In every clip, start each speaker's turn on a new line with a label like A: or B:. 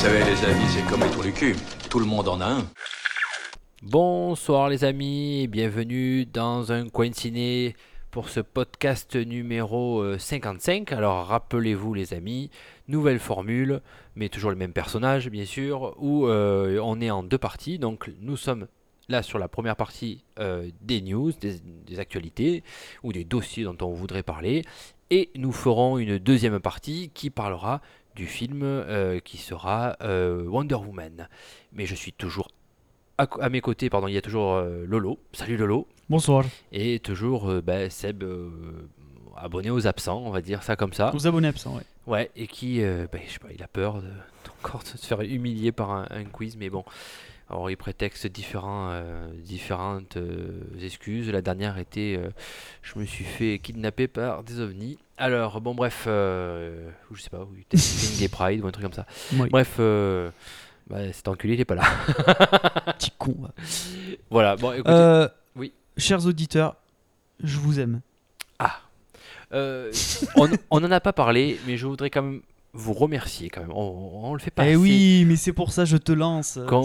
A: Vous savez, les amis, c'est comme. Tout le monde en a un.
B: Bonsoir les amis bienvenue dans un coin ciné pour ce podcast numéro euh, 55. Alors rappelez-vous les amis, nouvelle formule, mais toujours le même personnage bien sûr, où euh, on est en deux parties. Donc nous sommes là sur la première partie euh, des news, des actualités ou des dossiers dont on voudrait parler. Et nous ferons une deuxième partie qui parlera du film euh, qui sera euh, Wonder Woman. Mais je suis toujours à, à mes côtés, pardon, il y a toujours euh, Lolo. Salut Lolo.
C: Bonsoir.
B: Et toujours bah, Seb, abonné aux absents, on va dire ça comme ça.
C: Aux abonnés absents, ouais.
B: Ouais, et qui, bah, je sais pas, il a peur de, encore de se faire humilier par un, un quiz, mais bon. Alors il prétexte différents, euh, différentes euh, excuses. La dernière était, euh, je me suis fait kidnapper par des ovnis. Alors bon bref, euh, je sais pas, oui, Gay Pride ou un truc comme ça.
C: Oui.
B: Bref, euh, bah, cet enculé il est pas là.
C: Petit con. va.
B: voilà, bon écoutez.
C: Euh,
B: oui.
C: Chers auditeurs, je vous aime.
B: Euh, on on n'en a pas parlé, mais je voudrais quand même vous remercier quand même. On, on le fait pas.
C: eh
B: assez.
C: oui, mais c'est pour ça je te lance. euh,
B: Quand,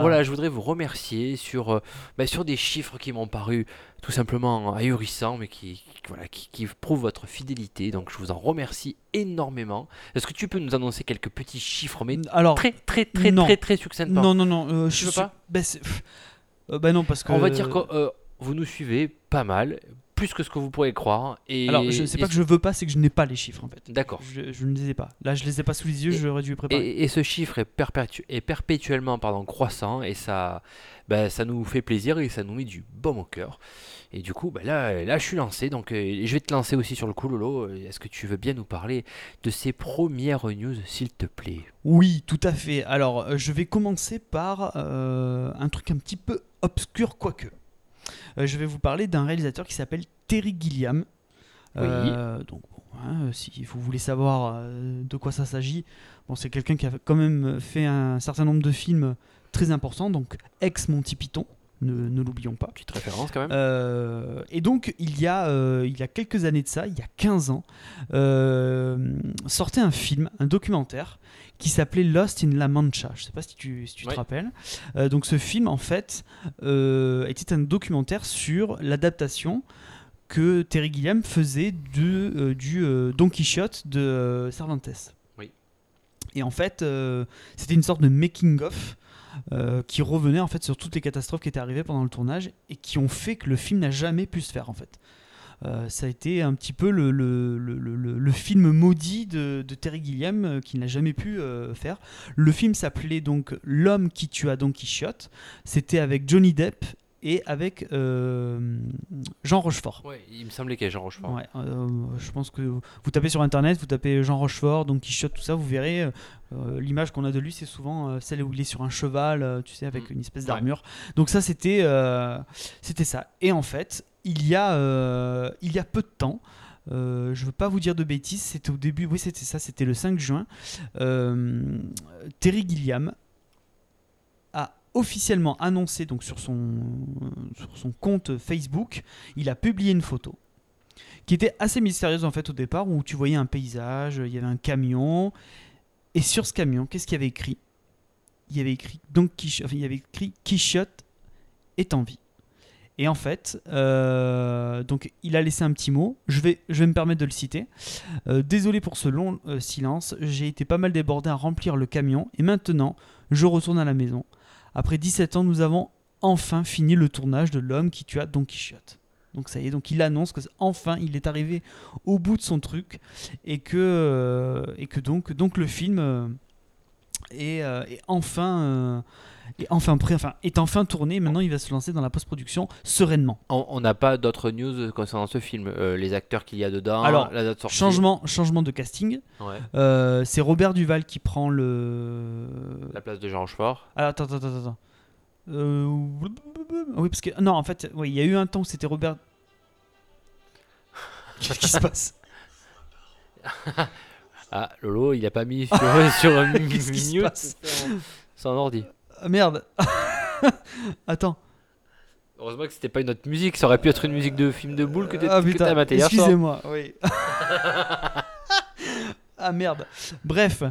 B: voilà, je voudrais vous remercier sur, bah, sur des chiffres qui m'ont paru tout simplement ahurissants, mais qui, qui- voilà, qui, qui prouvent votre fidélité. Donc je vous en remercie énormément. Est-ce que tu peux nous annoncer quelques petits chiffres, mais
C: Alors,
B: très très très
C: non.
B: très très succinctement
C: non, non, non, euh, je
B: veux
C: suis-
B: pas?
C: euh, bah non, parce que.
B: On va dire que euh, vous nous suivez pas mal, plus que ce que vous pourrez croire. Et,
C: Alors, je sais
B: et
C: pas que je veux pas, c'est que je n'ai pas les chiffres en fait.
B: D'accord.
C: Je, je ne les ai pas. Là, je les ai pas sous les yeux, j'aurais dû les préparer.
B: Et, et ce chiffre est, perpétu- est perpétuellement pardon, croissant et ça, bah, ça nous fait plaisir et ça nous met du baume au cœur. Et du coup, bah, là, là, je suis lancé. Donc, euh, je vais te lancer aussi sur le coup, Lolo. Est-ce que tu veux bien nous parler de ces premières news, s'il te plaît?
C: Oui, tout à fait. Alors, euh, je vais commencer par euh, un truc un petit peu obscur, quoique. Euh, je vais vous parler d'un réalisateur qui s'appelle Terry Gilliam. Euh, donc, hein, si vous voulez savoir euh, de quoi ça s'agit, bon, c'est quelqu'un qui a quand même fait un certain nombre de films très importants, donc ex Monty Python, ne, ne l'oublions pas.
B: Petite référence quand même.
C: Euh, et donc, il y, a, euh, il y a quelques années de ça, il y a 15 ans, sortait un film, un documentaire, qui s'appelait Lost in La Mancha. Je ne sais pas si tu, si tu
B: Ouais.
C: te rappelles. Euh, donc, ce film, en fait, euh, était un documentaire sur l'adaptation que Terry Gilliam faisait de, euh, du Don Quichotte de Cervantes.
B: Oui.
C: Et en fait, c'était une sorte de making-of euh, qui revenait en fait sur toutes les catastrophes qui étaient arrivées pendant le tournage et qui ont fait que le film n'a jamais pu se faire en fait. Euh, ça a été un petit peu le, le, le- le- le- le film maudit de, de Terry Gilliam euh, qui n'a jamais pu euh, faire. Le film s'appelait donc L'homme qui tua Don Quichotte. C'était avec Johnny Depp et avec euh, Jean Rochefort.
B: Ouais, il me semblait qu'il y a Jean Rochefort.
C: Ouais, euh, je pense que vous tapez sur internet, vous tapez Jean Rochefort, Don Quichotte, tout ça, vous verrez euh, l'image qu'on a de lui, c'est souvent celle où il est sur un cheval, tu sais, avec
B: Mm.
C: une espèce
B: Ouais.
C: d'armure. Donc ça, c'était c'était ça. Et en fait, il y a euh, il y a peu de temps. euh, je veux pas vous dire de bêtises, c'était au début, oui c'était ça, c'était le 5 juin. euh, Terry Gilliam a officiellement annoncé donc sur son, compte Facebook, il a publié une photo qui était assez mystérieuse en fait au départ où tu voyais un paysage, il y avait un camion et sur ce camion, qu'est-ce qu'il y avait écrit? Il avait écrit il avait écrit Quichotte est en vie. Et en fait, euh, donc il a laissé un petit mot. Je vais, me permettre de le citer. Euh, Désolé pour ce long euh, silence. J'ai été pas mal débordé à remplir le camion et maintenant je retourne à la maison. Après 17 ans, nous avons enfin fini le tournage de l'homme qui tua Don Quichotte. Donc ça y est, donc il annonce que enfin il est arrivé au bout de son truc et que, et que donc, le film et enfin, et enfin, prêt, enfin, est enfin tourné. Maintenant, il va se lancer dans la post-production sereinement.
B: On n'a pas d'autres news concernant ce film. Euh, les acteurs qu'il y a dedans,
C: Alors,
B: la date sortie.
C: Changement, changement de casting.
B: Ouais.
C: Euh, c'est Robert Duval qui prend le.
B: La place de Jean Rochefort.
C: Alors, attends, attends, attends. attends. Euh, Oui, parce que. Non, en fait, oui, il y a eu un temps où c'était Robert. Qu'est-ce qui se passe?
B: Ah, Lolo, il a pas mis sur, sur un
C: Qu'est-ce qui se
B: mute
C: passe?
B: son- son ordi.
C: Ah, Merde Attends.
B: Heureusement que c'était pas une autre musique, ça aurait pu être une musique de film de boule que
C: Ah,
B: t'as
C: putain,
B: maté hier.
C: Excusez-moi, oui. ah merde. Bref.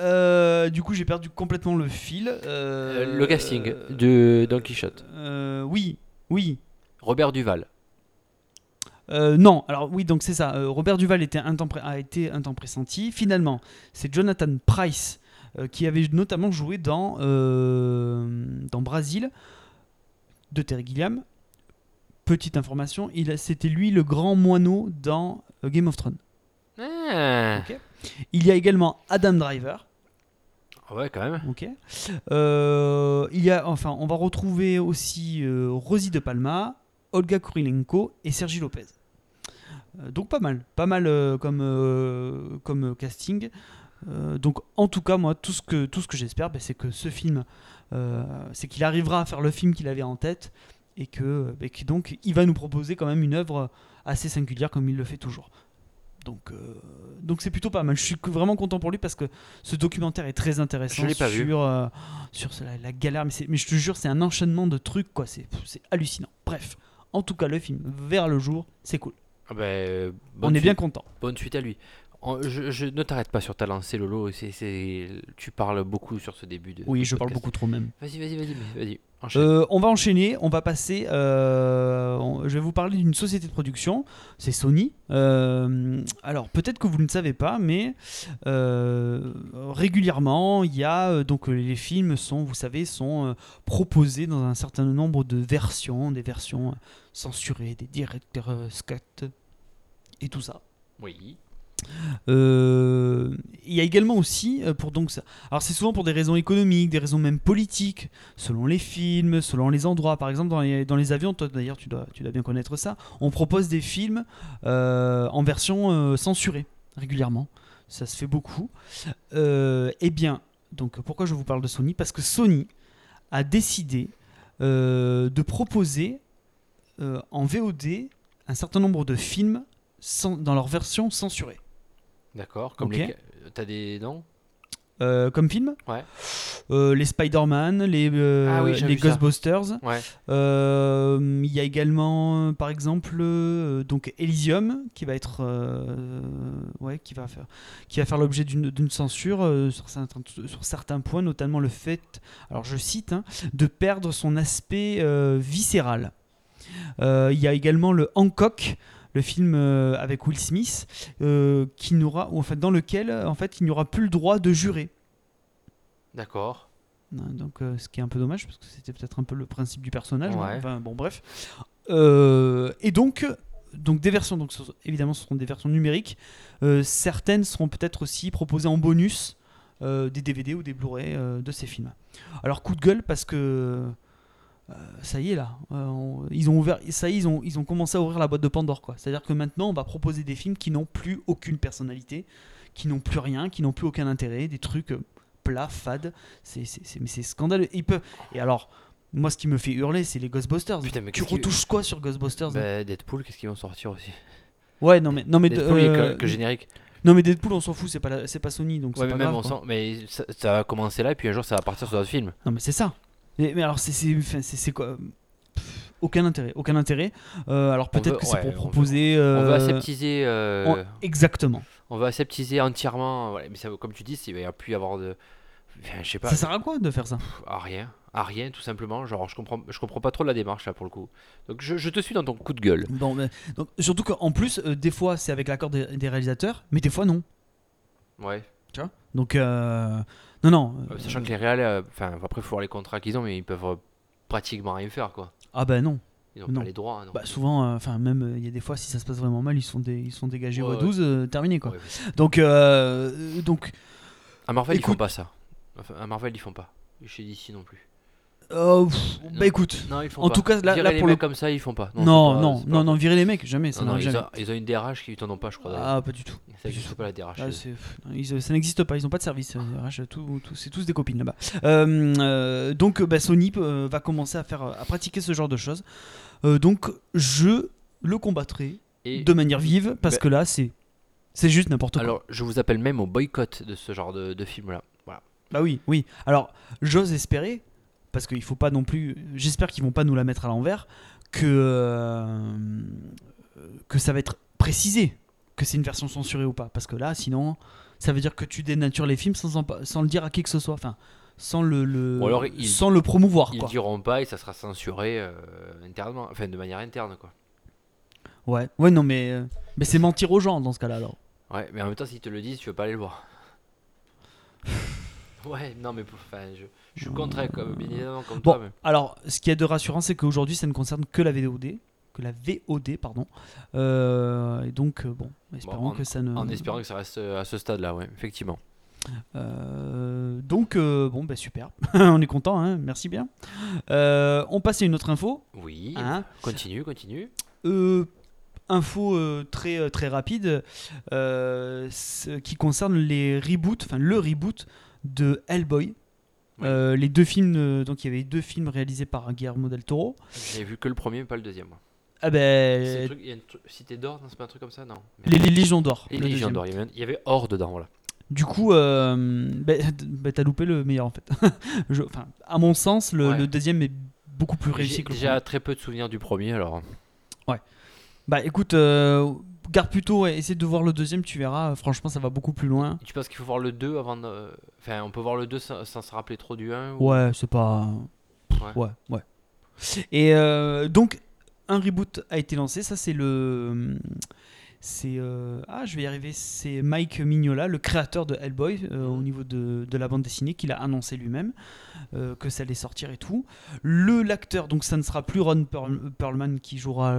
C: Euh, du coup, j'ai perdu complètement le fil. Euh,
B: Euh, le casting de Don Quichotte.
C: oui, oui.
B: Robert Duval.
C: Non, alors oui, donc c'est ça. Robert Duval était un temps pré- a été un temps pressenti. Finalement, c'est Jonathan Price qui avait notamment joué dans, euh, dans Brasil de Terry Gilliam. Petite information, c'était lui le grand moineau dans euh, Game of Thrones.
B: Ah.
C: Il y a également Adam Driver.
B: Ouais, quand même.
C: Ok. Euh, il y a, enfin, on va retrouver aussi euh, Rosie de Palma, Olga Kurilenko et Sergi Lopez. Euh, donc pas mal, pas mal euh, comme, euh, comme casting. Euh, donc en tout cas, moi, tout ce que, tout ce que j'espère, ben, c'est que ce film, euh, c'est qu'il arrivera à faire le film qu'il avait en tête et que, et que donc il va nous proposer quand même une œuvre assez singulière comme il le fait toujours. Donc, euh, donc c'est plutôt pas mal. Je suis vraiment content pour lui parce que ce documentaire est très intéressant
B: Je pas
C: sur,
B: vu.
C: euh, sur la, la galère. Mais, mais je te jure, c'est un enchaînement de trucs, quoi. C'est c'est hallucinant. Bref, en tout cas, le film vers le jour, c'est cool.
B: Ah ben, euh,
C: On est bien content.
B: Bonne suite à lui. Je, je- ne t'arrête pas sur ta lancée, Lolo. tu parles beaucoup sur ce début de.
C: Oui,
B: de
C: je parle beaucoup trop même.
B: Vas-y, vas-y, vas-y.
C: Euh, on va enchaîner, on va passer. euh, on- je vais vous parler d'une société de production, c'est Sony. Euh, alors peut-être que vous ne le savez pas, mais régulièrement, il y a donc les films sont, vous savez, sont proposés dans un certain nombre de versions, des versions censurées, des directeurs Scott et tout ça.
B: oui.
C: Euh, Il y a également aussi euh, pour donc ça. Alors c'est souvent pour des raisons économiques, des raisons même politiques, selon les films, selon les endroits. Par exemple dans les, dans les avions, toi d'ailleurs tu dois, tu dois bien connaître ça. On propose des films euh, en version censurée régulièrement. Ça se fait beaucoup. Eh bien, donc pourquoi je vous parle de Sony? Parce que Sony a décidé de proposer en VOD un certain nombre de films dans leur version censurée.
B: D'accord. Comme les. T'as des noms
C: Euh, comme film?
B: Ouais.
C: Euh, les Spider-Man, les, euh,
B: Ah oui,
C: les. Ghostbusters.
B: Ouais.
C: Il y a également, par exemple, donc Elysium qui va être, ouais, qui va faire, qui va faire l'objet d'une censure sur, certains, sur certains points, notamment le fait, alors je cite, hein, de perdre son aspect viscéral. Il y a également le Hancock, le film euh, avec Will Smith, euh, qui n'aura, ou en fait, dans lequel, en fait, il n'y aura plus le droit de jurer.
B: D'accord.
C: Hein, Donc, euh, ce qui est un peu dommage parce que c'était peut-être un peu le principe du personnage.
B: Ouais.
C: Enfin, bon, bref. Euh, et donc, donc des versions. Donc, évidemment, ce seront des versions numériques. Euh, certaines seront peut-être aussi proposées en bonus euh, des DVD ou des Blu-ray euh, de ces films. Alors, coup de gueule parce que euh, ça y est là, Euh, on- ils ont ouvert, ça y est, ils ont, ils ont commencé à ouvrir la boîte de Pandore quoi. C'est-à-dire que maintenant, on va proposer des films qui n'ont plus aucune personnalité, qui n'ont plus rien, qui n'ont plus aucun intérêt, des trucs euh, plats, fades. C'est, mais c'est scandaleux. Ils peuvent. Et alors, moi, ce qui me fait hurler, c'est les Ghostbusters.
B: Putain, mais
C: tu retouches quoi sur Ghostbusters hein
B: Bah, Deadpool, qu'est-ce qu'ils vont sortir aussi?
C: Ouais, non mais non mais
B: Deadpool,
C: euh,
B: que, que générique.
C: non mais Deadpool, on s'en fout, c'est pas c'est pas Sony, donc
B: Ouais,
C: c'est
B: mais
C: pas
B: même
C: grave.
B: on
C: quoi.
B: sent. Mais ça, ça va commencer là, et puis un jour ça va partir sur d'autres films.
C: Non mais c'est ça. Mais, mais alors c'est quoi Pff, Aucun intérêt, aucun intérêt. Euh, alors peut-être
B: veut-
C: que c'est
B: ouais,
C: pour
B: on veut-
C: proposer.
B: On
C: euh,
B: va aseptiser. euh,
C: on- Exactement.
B: On va aseptiser entièrement. voilà, mais ça, comme tu dis, il va y plus y avoir de. Enfin, je sais pas.
C: Ça sert à quoi de faire ça?
B: À rien. À rien, tout simplement. Genre, je comprends, je comprends pas trop la démarche là pour le coup. Donc, je, je te suis dans ton coup de gueule.
C: Bon, mais- donc, surtout qu'en plus, euh, des fois c'est avec l'accord des, des réalisateurs, mais des fois non.
B: Ouais.
C: Donc euh, non non.
B: Euh, sachant que les réals, euh, enfin, après, il faut voir les contrats qu'ils ont, mais ils peuvent euh, pratiquement rien faire, quoi.
C: ah bah non.
B: Ils ont
C: Non.
B: pas les droits. Non.
C: Bah souvent, euh, enfin même euh, il y a des fois si ça se passe vraiment mal, ils sont des, ils sont dégagés
B: Ouais,
C: au 12 euh, terminé quoi.
B: Ouais, ouais.
C: Donc euh, donc
B: À Marvel, ils
C: Écoute-
B: font pas ça. Enfin, à Marvel, ils font pas. Chez DC non plus.
C: Euh, pff, bah écoute.
B: Non, ils font
C: En
B: pas.
C: tout cas, là-
B: Virer
C: là,
B: les
C: pour le-
B: mecs comme ça, ils font pas.
C: Non,
B: c'est
C: non,
B: pas-
C: non,
B: c'est
C: non, virer les mecs, jamais, ça
B: Non, non,
C: n'arrive
B: ils,
C: jamais.
B: ont, ils ont une DRH qui t'en ont pas, je crois. d'ailleurs.
C: Ah, pas du tout.
B: Ça n'existe pas la DRH.
C: Ah,
B: chez eux.
C: c'est- pff, non, ils- ça n'existe pas, ils n'ont pas de service. euh, RH, tout- tout- c'est tous des copines là-bas. Euh, euh, donc, euh, bah, Sony euh, va commencer à, faire, à pratiquer ce genre de choses. Euh, donc, je le combattrai
B: Et
C: de manière vive parce
B: bah-
C: que là, c'est c'est juste n'importe quoi.
B: alors, je vous appelle même au boycott de ce genre de, de film-là. Voilà.
C: Bah oui, oui. Alors, j'ose espérer, parce qu'il faut pas non plus. J'espère qu'ils vont pas nous la mettre à l'envers, que euh, que ça va être précisé que c'est une version censurée ou pas, parce que là, sinon, ça veut dire que tu dénatures les films sans, sans le dire à qui que ce soit, enfin, sans le, le-
B: alors, ils-
C: sans le promouvoir,
B: Ils diront pas et ça sera censuré euh, internement, enfin de manière interne quoi.
C: Ouais, ouais, non, mais euh, mais c'est mentir aux gens dans ce cas-là, alors.
B: Ouais, mais en même temps, s'ils te le disent, tu veux pas aller le voir. ouais, non, mais enfin, je, je suis contre, comme, bien évidemment, comme
C: Bon,
B: toi. mais-
C: alors, ce qui est de rassurant, c'est qu'aujourd'hui, ça ne concerne que la VOD, que la VOD, pardon. Euh, et donc, euh, bon, espérons
B: en-
C: que ça ne.
B: En espérant que ça reste euh, à ce stade-là, ouais, effectivement.
C: Euh, donc, euh, bon, bah super, on est content, hein, merci bien. On passe à une autre info.
B: Oui,
C: Hein
B: continue, continue.
C: Info très, très rapide ce qui concerne les reboots, enfin le reboot de Hellboy. Euh, les deux films, euh, donc il y avait deux films réalisés par Guillermo del Toro.
B: J'ai vu que le premier, mais pas le deuxième. moi.
C: Ah
B: C'est
C: ben,
B: le truc- il y a une tru- Cité d'or, non, c'est pas un truc comme ça, non.
C: les, les Légions d'Or.
B: Les
C: le
B: Légions
C: deuxième.
B: d'or, il y avait- il y avait or dedans, voilà.
C: Du coup, euh, ben, ben, t'as loupé le meilleur en fait. Je- Enfin, à mon sens, le,
B: Ouais.
C: le deuxième est beaucoup plus réussi
B: J'ai
C: que le
B: déjà très peu de souvenirs du premier, alors.
C: Bah écoute, euh, garde plutôt, ouais, essaie de voir le deuxième, tu verras, franchement ça va beaucoup plus loin.
B: Tu penses qu'il faut voir le 2 avant de. Enfin, on peut voir le 2 sans, sans se rappeler trop du 1 ou-
C: Ouais, c'est pas...
B: Ouais.
C: Ouais, ouais. Et euh, donc, un reboot a été lancé, ça c'est le... C'est... euh, Ah, je vais y arriver, c'est Mike Mignola, le créateur de Hellboy, euh, au niveau de, de la bande dessinée, qu'il a annoncé lui-même, euh, que ça allait sortir et tout. Le l'acteur, donc ça ne sera plus Ron Perl- Perlman qui jouera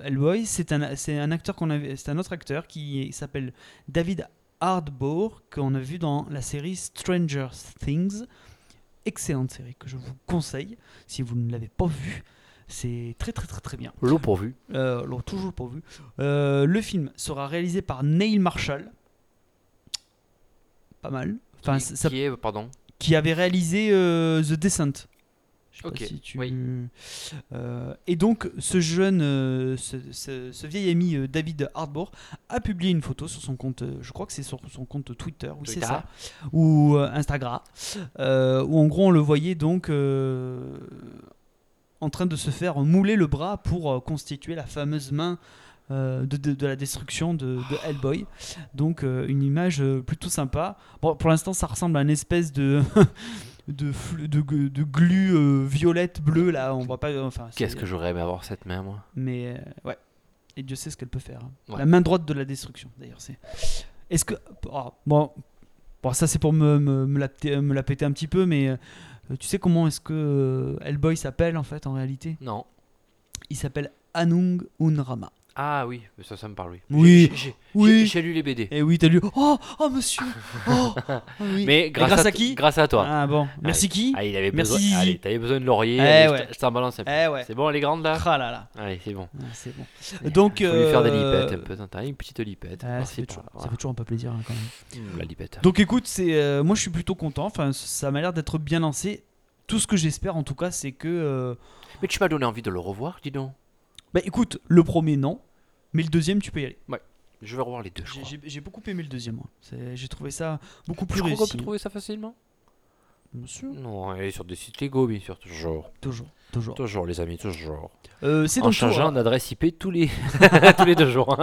C: Hellboy, c'est un, c'est un acteur qu'on avait... C'est un autre acteur qui s'appelle David Hardbourg, qu'on a vu dans la série Stranger Things. Excellente série que je vous conseille si vous ne l'avez pas vue. C'est très très très très bien.
B: L'eau pourvu.
C: Euh, alors, toujours pourvu. Euh, le film sera réalisé par Neil Marshall. Pas mal. Enfin,
B: qui,
C: ça-
B: qui est, pardon
C: qui avait réalisé euh, The Descent. Je sais pas
B: Ok,
C: si tu-
B: oui.
C: Euh, et donc, ce jeune, euh, ce, ce- ce vieil ami euh, David Hardbourg a publié une photo sur son compte, euh, je crois que c'est sur son compte Twitter, oui c'est ça, ou euh, Instagram, euh, où en gros on le voyait donc euh, en train de se faire mouler le bras pour euh, constituer la fameuse main euh, de, de- de la destruction de, de Hellboy. Donc euh, une image euh, plutôt sympa. Bon, pour l'instant ça ressemble à une espèce de... de, glu violette bleue là on voit pas enfin
B: Qu'est-ce que j'aurais aimé avoir cette main, moi?
C: Mais ouais. Et Dieu sait ce qu'elle peut faire. hein.
B: Ouais.
C: La main droite de la destruction, d'ailleurs. C'est. Est-ce que. oh, bon. Bon, ça c'est pour me, me, me la, péter- me la péter un petit peu, mais tu sais comment est-ce que euh, Hellboy s'appelle en fait en réalité?
B: Non.
C: Il s'appelle Anung Unrama.
B: Ah oui, ça, ça me parle, oui.
C: Oui,
B: J'ai- j'ai-
C: oui.
B: j'ai- J'ai lu les BD.
C: Et oui, t'as lu. Oh, oh monsieur Oh, ah oui.
B: Mais grâce,
C: grâce
B: à,
C: qui
B: Grâce à toi.
C: Ah bon, merci qui
B: Ah, il avait
C: Merci,
B: besoin.
C: Zizi.
B: Allez, t'avais besoin de laurier.
C: Eh
B: allez, je
C: ouais.
B: t- je t'en balance un peu.
C: Eh ouais.
B: C'est bon, elle est grande là
C: Ah là là,
B: Allez, c'est bon.
C: Ah, c'est bon. Donc,
B: Faut lui faire des
C: euh,
B: lipettes un peu. T'as une petite lipette.
C: ah, ça, fait toujours,
B: par-là.
C: ça fait toujours un peu plaisir hein, quand même.
B: Mmh, La lipette.
C: Donc écoute, c'est euh, moi je suis plutôt content. Enfin, ça m'a l'air d'être bien lancé. Tout ce que j'espère en tout cas, c'est que. euh,
B: Mais tu m'as donné envie de le revoir, dis donc.
C: Bah écoute, le premier non, mais le deuxième tu peux y aller.
B: Je vais revoir les deux,
C: J'ai- beaucoup aimé le deuxième. moi. C'est- J'ai trouvé ça beaucoup plus
B: Je crois qu'on
C: réussi.
B: peut trouver ça facilement?
C: Bien sûr.
B: Non, est sur des sites Lego, bien sûr, toujours.
C: Toujours, toujours.
B: Toujours, les amis, toujours.
C: Euh, c'est
B: En
C: donc
B: changeant d'adresse IP tous les, tous les deux jours.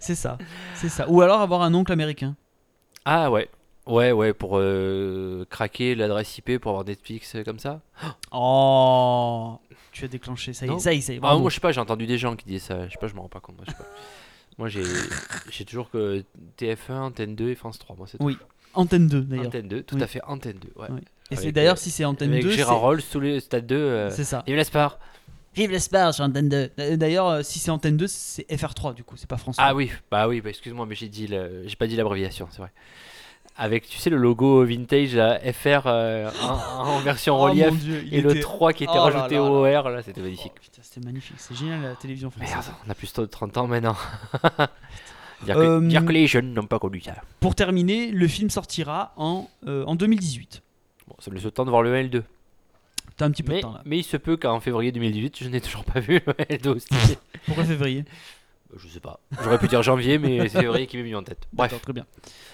C: C'est ça, c'est ça. Ou alors avoir un oncle américain.
B: ah ouais. Ouais, ouais, pour euh, craquer l'adresse IP pour avoir Netflix euh, comme ça.
C: Oh, tu as déclenché. Ça y est, ça y est, ça y est.
B: Ah, moi, je sais pas, j'ai entendu des gens qui disaient ça. Je sais pas, je me rends pas compte. Moi, je sais pas. Moi, j'ai j'ai toujours que TF1, Antenne 2 et France 3. Moi, c'est tout.
C: Oui, Antenne 2 d'ailleurs.
B: Antenne 2, tout
C: Oui.
B: à fait, Antenne 2. Ouais.
C: Oui. Et c'est d'ailleurs
B: euh,
C: si c'est Antenne
B: Avec
C: 2,
B: Gérard Rolls sous le stade 2. euh,
C: c'est ça.
B: Laisse pas.
C: Vive l'espace sur Antenne 2. Euh, D'ailleurs, euh, si c'est Antenne 2, c'est FR3 du coup, c'est pas France 3.
B: Ah oui, bah oui, bah excuse-moi, mais j'ai dit le- j'ai pas dit l'abréviation, c'est vrai. Avec, tu sais, le logo vintage là, FR euh, en, en version
C: Oh,
B: relief
C: Dieu,
B: et le
C: était-
B: 3 qui était
C: Oh
B: rajouté
C: là
B: au. OR, là, c'était magnifique.
C: Oh, putain, c'était magnifique. C'est génial la télévision française.
B: Merde, on a plus de 30 ans maintenant. dire, que,
C: Euh,
B: dire que les jeunes n'ont pas connu ça.
C: Pour terminer, le film sortira en, euh, en 2018.
B: Bon, ça me laisse le temps de voir le 1 et le 2.
C: T'as un petit peu
B: Mais,
C: de temps là.
B: mais il se peut qu'en février 2018, je n'ai toujours pas vu le 1 et le 2 aussi.
C: Pourquoi février?
B: Je sais pas. J'aurais pu dire janvier, mais c'est février qui m'est mis en tête. Bref.
C: Très bien.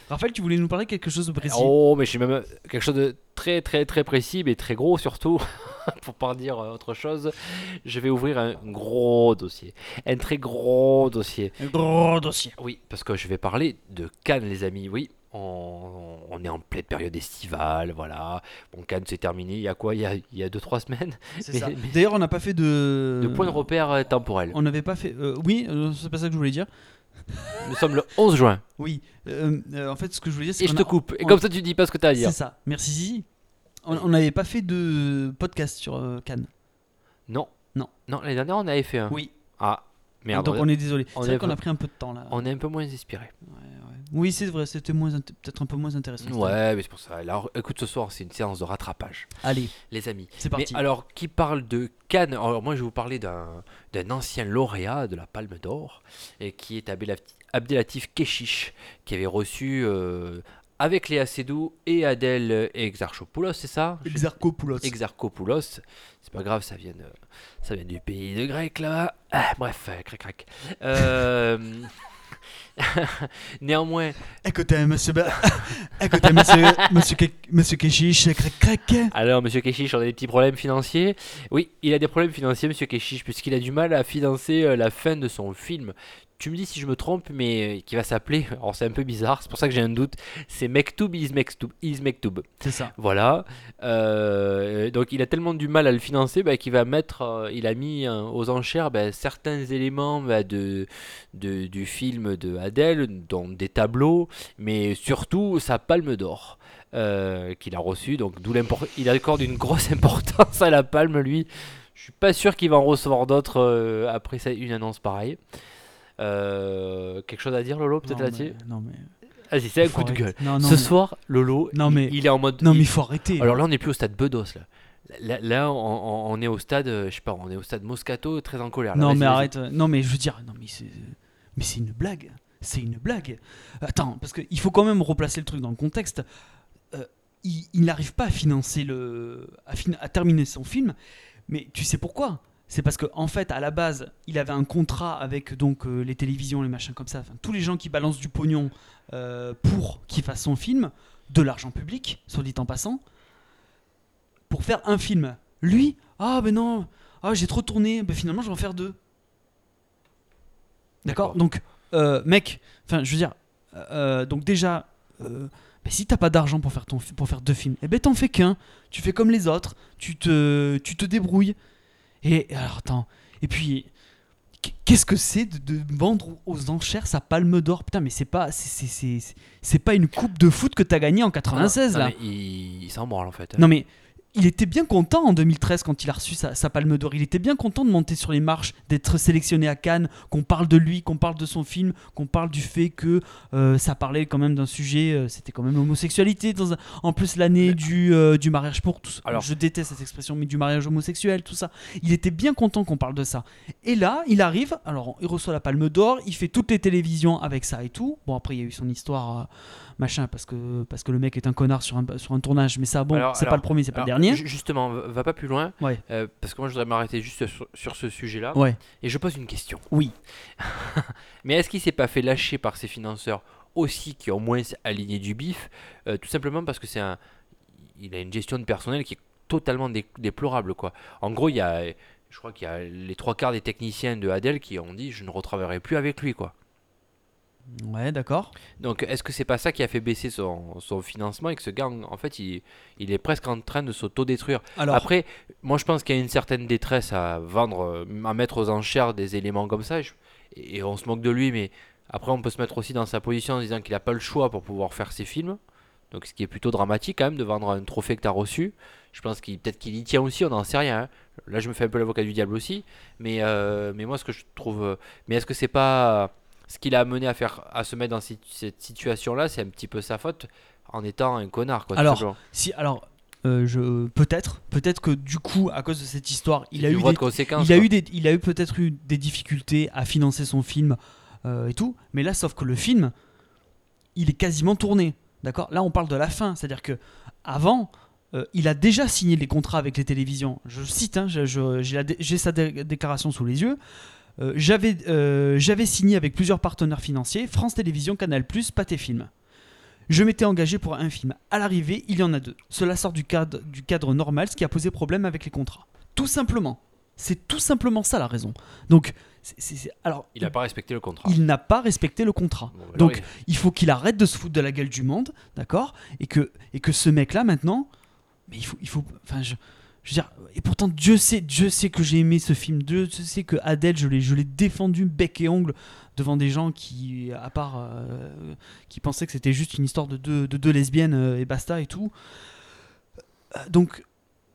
C: Raphaël, tu voulais nous parler quelque chose de précis
B: Oh, mais j'ai même quelque chose de très très très précis, mais très gros surtout, pour pas dire euh, autre chose. Je vais ouvrir un gros dossier, un très gros dossier.
C: Un gros dossier.
B: Oui, parce que je vais parler de Cannes, les amis. Oui, on, on est en pleine période estivale, voilà. Bon, Cannes c'est terminé. Il y a quoi? Il y a, il y a deux trois semaines.
C: C'est
B: Mais-
C: ça.
B: mais-
C: D'ailleurs, on n'a pas fait de.
B: De point de repère euh, temporel.
C: On n'avait pas fait. euh, oui, euh, c'est pas ça que je voulais dire.
B: Nous sommes le 11 juin.
C: Oui. euh, euh, en fait, ce que je voulais dire, c'est
B: Et je te
C: a-
B: coupe. Et
C: on-
B: comme ça, tu dis pas ce que tu as à dire.
C: C'est ça. Merci Zizi. On n'avait pas fait de podcast sur euh, Cannes.
B: Non.
C: Non.
B: Non, l'année dernière, on avait fait un.
C: Oui.
B: Ah, merde.
C: Donc on est désolé. C'est
B: est
C: vrai qu'on a pris un peu de temps là.
B: on est un peu moins inspiré.
C: Oui, c'est vrai. C'était peut-être un peu moins intéressant.
B: Ouais, mais c'est pour ça. Alors, écoute, ce soir, c'est une séance de rattrapage,
C: Allez,
B: les amis.
C: c'est
B: Mais
C: parti.
B: alors, qui parle de Cannes? Alors, moi, je vais vous parler d'un d'un ancien lauréat de la Palme d'Or, et qui est Abdelati- Abdelatif Keshish, qui avait reçu euh, avec Léa Seydoux et Adèle Exarchopoulos, c'est ça?
C: Exarchopoulos.
B: Exarchopoulos. C'est pas grave, ça vient, de- ça vient du pays de grec là. Ah, bref, euh, crac crac. Euh, Néanmoins,
C: Écoutez, monsieur. Écoutez, monsieur. Monsieur, Ke- monsieur Keshish,
B: alors Monsieur Keshish, on a des petits problèmes financiers. Oui, il a des problèmes financiers, Monsieur Keshish, puisqu'il a du mal à financer euh, la fin de son film. Tu me dis si je me trompe, mais euh, qui va s'appeler, alors c'est un peu bizarre, c'est pour ça que j'ai un doute, c'est Mektoub is Mektoub. Is Mektoub.
C: C'est ça.
B: Voilà. Euh, donc il a tellement du mal à le financer bah, qu'il va mettre, euh, il a mis euh, aux enchères bah, certains éléments bah, de, de- du film de Adèle, dont des tableaux, mais surtout sa palme d'or. qu'il a reçue, donc d'où il accorde une grosse importance à la palme, lui. Je suis pas sûr qu'il va en recevoir d'autres après ça- une annonce pareille. Euh, quelque chose à dire, Lolo, peut-être là-dessus
C: Non, mais.
B: Vas-y, c'est un coup de gueule.
C: arrêter. Non, non,
B: Ce
C: mais-
B: soir, Lolo,
C: Non,
B: il-
C: mais-
B: il, est en mode.
C: Non, mais il faut arrêter.
B: alors là, on n'est plus au stade Bedos. Là, là, là, on, est au stade, euh, je sais pas, on est au stade Moscato, très en colère. là.
C: non, mais arrête. euh, Non, mais je veux dire. Non, mais c'est. Mais c'est une blague. C'est une blague. Attends, parce qu'il faut quand même replacer le truc dans le contexte. Euh, il il n'arrive pas à financer le. À, fin- à terminer son film. Mais tu sais pourquoi? C'est parce qu'en en fait, à la base, il avait un contrat avec donc euh, les télévisions, les machins comme ça, enfin, tous les gens qui balancent du pognon euh, pour qu'il fasse son film, de l'argent public, soit dit en passant, pour faire un film. Lui, ah ben non, ah j'ai trop tourné, ben finalement je vais en faire deux. D'accord? Donc, euh, mec, enfin je veux dire, donc déjà, ben, si t'as pas d'argent pour faire, ton, pour faire deux films, eh ben t'en fais qu'un, tu fais comme les autres, tu te, tu te débrouilles. Et alors attends, et puis qu'est-ce que c'est de, de vendre aux enchères sa palme d'or? Putain, mais c'est pas, c'est, pas une coupe de foot que t'as gagnée en 96
B: Non,
C: là.
B: mais il, il s'en branle en fait.
C: Non mais il était bien content en 2013 quand il a reçu sa, sa palme d'or. Il était bien content de monter sur les marches, d'être sélectionné à Cannes, qu'on parle de lui, qu'on parle de son film, qu'on parle du fait que euh, ça parlait quand même d'un sujet, euh, c'était quand même l'homosexualité. Dans un- en plus l'année du, euh, du mariage pour tous.
B: Alors-
C: je déteste cette expression, mais du mariage homosexuel, tout ça. Il était bien content qu'on parle de ça. Et là, il arrive, alors il reçoit la palme d'or, il fait toutes les télévisions avec ça et tout. Bon après il y a eu son histoire. Machin, parce que, parce que le mec est un connard sur un, sur un tournage, mais ça, bon, c'est pas le premier, c'est pas le dernier.
B: ju- Justement, va va pas plus loin,
C: Ouais.
B: euh, parce que moi je voudrais m'arrêter juste sur, sur ce sujet-là.
C: Ouais.
B: Et je pose une question.
C: Oui.
B: Mais est-ce qu'il s'est pas fait lâcher par ses financeurs aussi qui ont moins aligné du bif, euh, tout simplement parce que c'est un, il a une gestion de personnel qui est totalement dé- déplorable quoi. En gros, il y a, je crois qu'il y a les trois quarts des techniciens de Adèle qui ont dit je ne retravaillerai plus avec lui quoi.
C: Ouais, d'accord.
B: Donc est-ce que c'est pas ça qui a fait baisser son, son financement et que ce gars en fait il, il est presque en train de s'auto-détruire?
C: Alors,
B: Après, moi je pense qu'il y a une certaine détresse à vendre, euh, à mettre aux enchères des éléments comme ça. je- Et, on se moque de lui, mais après on peut se mettre aussi dans sa position en disant qu'il n'a pas le choix pour pouvoir faire ses films. Donc ce qui est plutôt dramatique quand même de vendre un trophée que tu as reçu. Je pense qu'il peut-être qu'il y tient aussi, on n'en sait rien. hein. Là je me fais un peu l'avocat du diable aussi. Mais, euh, mais moi ce que je trouve... euh, Mais est-ce que c'est pas... Ce qui l'a amené à, faire, à se mettre dans cette situation-là, c'est un petit peu sa faute. en étant un connard. Quoi,
C: Alors. Si, alors, euh, je peut-être, peut-être que du coup, à cause de cette histoire, il
B: C'est
C: a eu des,
B: de
C: il a eu des, il a eu peut-être eu des difficultés à financer son film euh, et tout. Mais là, sauf que le film, il est quasiment tourné. D'accord? Là, on parle de la fin. C'est-à-dire que avant, euh, il a déjà signé les contrats avec les télévisions. Je cite, hein, j'ai sa dé- déclaration sous les yeux. Euh, J'avais euh, j'avais signé avec plusieurs partenaires financiers France Télévisions, Canal+, Pathé Film. Je m'étais engagé pour un film. À l'arrivée, il y en a deux. Cela sort du cadre, du cadre normal, ce qui a posé problème avec les contrats. Tout simplement. C'est tout simplement ça la raison. Donc, c'est- c'est- c'est- alors,
B: Il n'a pas respecté le contrat.
C: il n'a pas respecté le contrat.
B: Bon, alors,
C: Donc,
B: il-
C: il faut qu'il arrête de se foutre de la gueule du monde, d'accord? Et que, et que ce mec-là, maintenant, mais il faut, il faut, enfin, je, je veux dire, et pourtant Dieu sait, Dieu sait que j'ai aimé ce film, Dieu sait que Adèle, je l'ai, je l'ai défendu bec et ongle devant des gens qui, à part, euh, qui pensaient que c'était juste une histoire de deux, de deux lesbiennes euh, et basta et tout. Euh, Donc,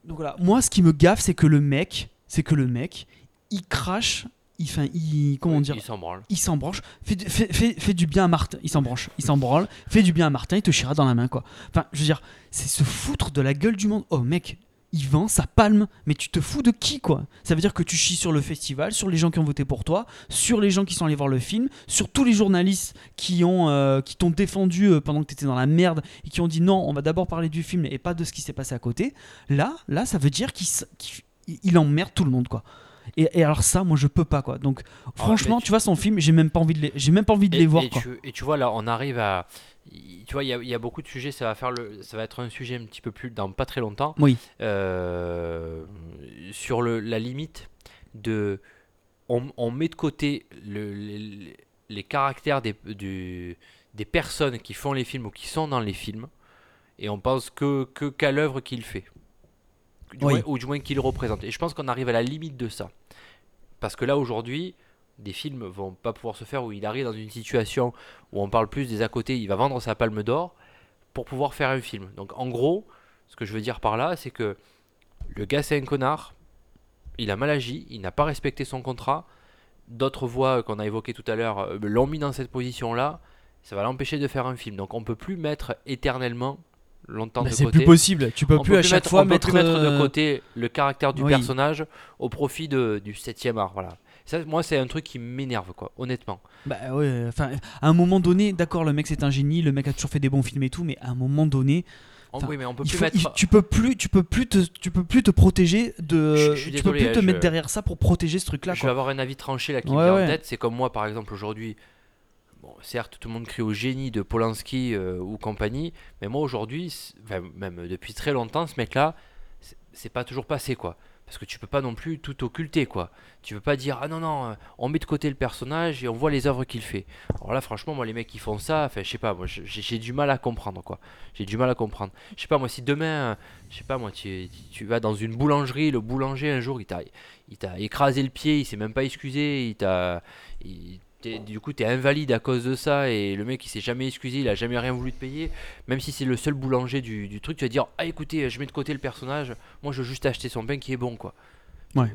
C: donc voilà, moi, ce qui me gaffe, c'est que le mec, c'est que le mec, il crache, il, enfin, il, comment
B: ouais,
C: dire,
B: Il s'en branle.
C: il s'en branche, fait, fait, fait- fait du bien à Martin, il s'en branche, il s'en branle, fait du bien à Martin, il te chira dans la main quoi. Enfin, je veux dire, c'est se foutre de la gueule du monde. Oh mec, il vend sa palme, mais tu te fous de qui quoi? Ça veut dire que tu chies sur le festival, sur les gens qui ont voté pour toi, sur les gens qui sont allés voir le film, sur tous les journalistes qui ont euh, qui t'ont défendu euh, pendant que tu étais dans la merde et qui ont dit non, on va d'abord parler du film et pas de ce qui s'est passé à côté. Là, là, ça veut dire qu'il emmerde tout le monde quoi. Et, et alors ça, moi je peux pas quoi. Donc franchement,
B: mais
C: tu vois son film, j'ai même pas envie de les, j'ai même pas envie de
B: Et,
C: les voir
B: et
C: quoi.
B: tu, et tu vois, là, on arrive à. Tu vois, il y, a- il y a beaucoup de sujets, ça va, faire le, ça va être un sujet un petit peu plus dans pas très longtemps.
C: Oui.
B: Euh, sur le, la limite de. On, on met de côté le- les, les caractères des, du- des personnes qui font les films ou qui sont dans les films et on pense que, qu'à l'œuvre qu'il fait. Du
C: Oui.
B: moins- ou du moins qu'il représente. Et je pense qu'on arrive à la limite de ça. Parce que là, aujourd'hui, des films vont pas pouvoir se faire où il arrive dans une situation où on parle plus des à côté, il va vendre sa palme d'or pour pouvoir faire un film. Donc en gros, ce que je veux dire par là, c'est que le gars c'est un connard, il a mal agi, il n'a pas respecté son contrat. D'autres voix qu'on a évoquées tout à l'heure euh, l'ont mis dans cette position-là, ça va l'empêcher de faire un film. Donc on peut plus mettre éternellement longtemps
C: Bah,
B: de
C: c'est
B: côté.
C: plus possible. Tu peux
B: On
C: plus à chaque
B: mettre,
C: fois
B: on peut
C: mettre,
B: plus mettre de
C: euh,
B: côté le caractère du
C: oui.
B: personnage au profit de, du 7 art. Voilà. Ça, moi, c'est un truc qui m'énerve, quoi, honnêtement.
C: Bah ouais, enfin, à un moment donné, d'accord, le mec c'est un génie, le mec a toujours fait des bons films et tout, mais à un moment donné, Enfin,
B: oui, mais on peut
C: il
B: plus
C: faut-
B: mettre.
C: il- tu peux plus, tu peux plus te, tu peux plus te protéger de,
B: Je-
C: tu peux plus
B: hein,
C: te
B: je-
C: mettre derrière ça pour protéger ce truc-là.
B: je
C: quoi.
B: vais avoir un avis tranché là qui
C: Ouais,
B: me vient
C: ouais.
B: en tête. C'est comme moi, par exemple, aujourd'hui. Bon, certes, tout le monde crie au génie de Polanski euh, ou compagnie, mais moi aujourd'hui, enfin, même depuis très longtemps, ce mec-là, c'est pas toujours passé, quoi. Parce que tu peux pas non plus tout occulter, quoi. Tu peux pas dire, ah non, non, euh, on met de côté le personnage et on voit les œuvres qu'il fait. Alors là, franchement, moi, les mecs qui font ça, enfin, je sais pas, moi, j'ai du mal à comprendre, quoi. J'ai du mal à comprendre. Je sais pas, moi, si demain, euh, je sais pas, moi, tu, tu vas dans une boulangerie, le boulanger, un jour, il t'a il t'a écrasé le pied, il s'est même pas excusé, il t'a. Du coup, tu es invalide à cause de ça et le mec il s'est jamais excusé, il a jamais rien voulu te payer. Même si c'est le seul boulanger du, du truc, tu vas dire Ah, écoutez, je mets de côté le personnage, moi je veux juste acheter son pain qui est bon quoi.
C: Ouais.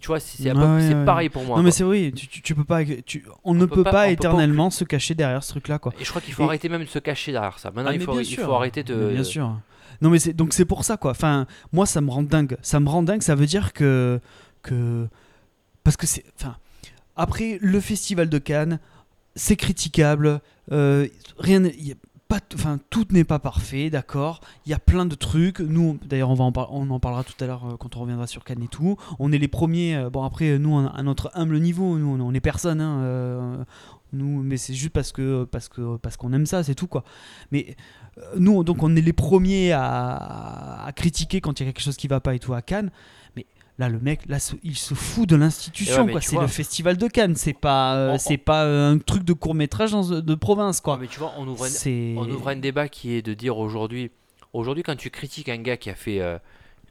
B: Tu vois, c'est
C: Ouais, ouais,
B: pareil pour moi.
C: non mais c'est oui, tu, tu, tu peux pas, tu, on, ne
B: peut
C: peut
B: pas-
C: pas,
B: on peut pas
C: éternellement se cacher derrière ce truc-là quoi.
B: Et je crois qu'il faut
C: Et-
B: arrêter même de se cacher derrière ça. Maintenant,
C: Ah,
B: il, faut, il faut arrêter de.
C: Mais bien sûr. Non mais c'est donc c'est pour ça quoi. Enfin, moi ça me rend dingue. Ça me rend dingue. Ça veut dire que que parce que c'est enfin après le festival de Cannes, c'est critiquable. euh, rien, pas, enfin tout n'est pas parfait, d'accord? Il y a plein de trucs. Nous, d'ailleurs, on va en on en parlera tout à l'heure euh, quand on reviendra sur Cannes et tout. On est les premiers. euh, bon après, nous à notre humble niveau, nous on, est personne. hein, nous, mais c'est juste parce que parce que parce qu'on aime ça, c'est tout quoi. Mais nous, donc, on est les premiers à, à critiquer quand il y a quelque chose qui va pas et tout à Cannes. Là, le mec, là, il se fout de
B: ouais,
C: l'institution.
B: tu
C: C'est le festival de Cannes. C'est pas, euh,
B: On-
C: c'est pas euh, un truc de court métrage de province,
B: Ouais,
C: quoi.
B: mais tu vois, on ouvre un,
C: C'est.
B: on ouvre un débat qui est de dire aujourd'hui, aujourd'hui quand tu critiques un gars qui a fait, euh,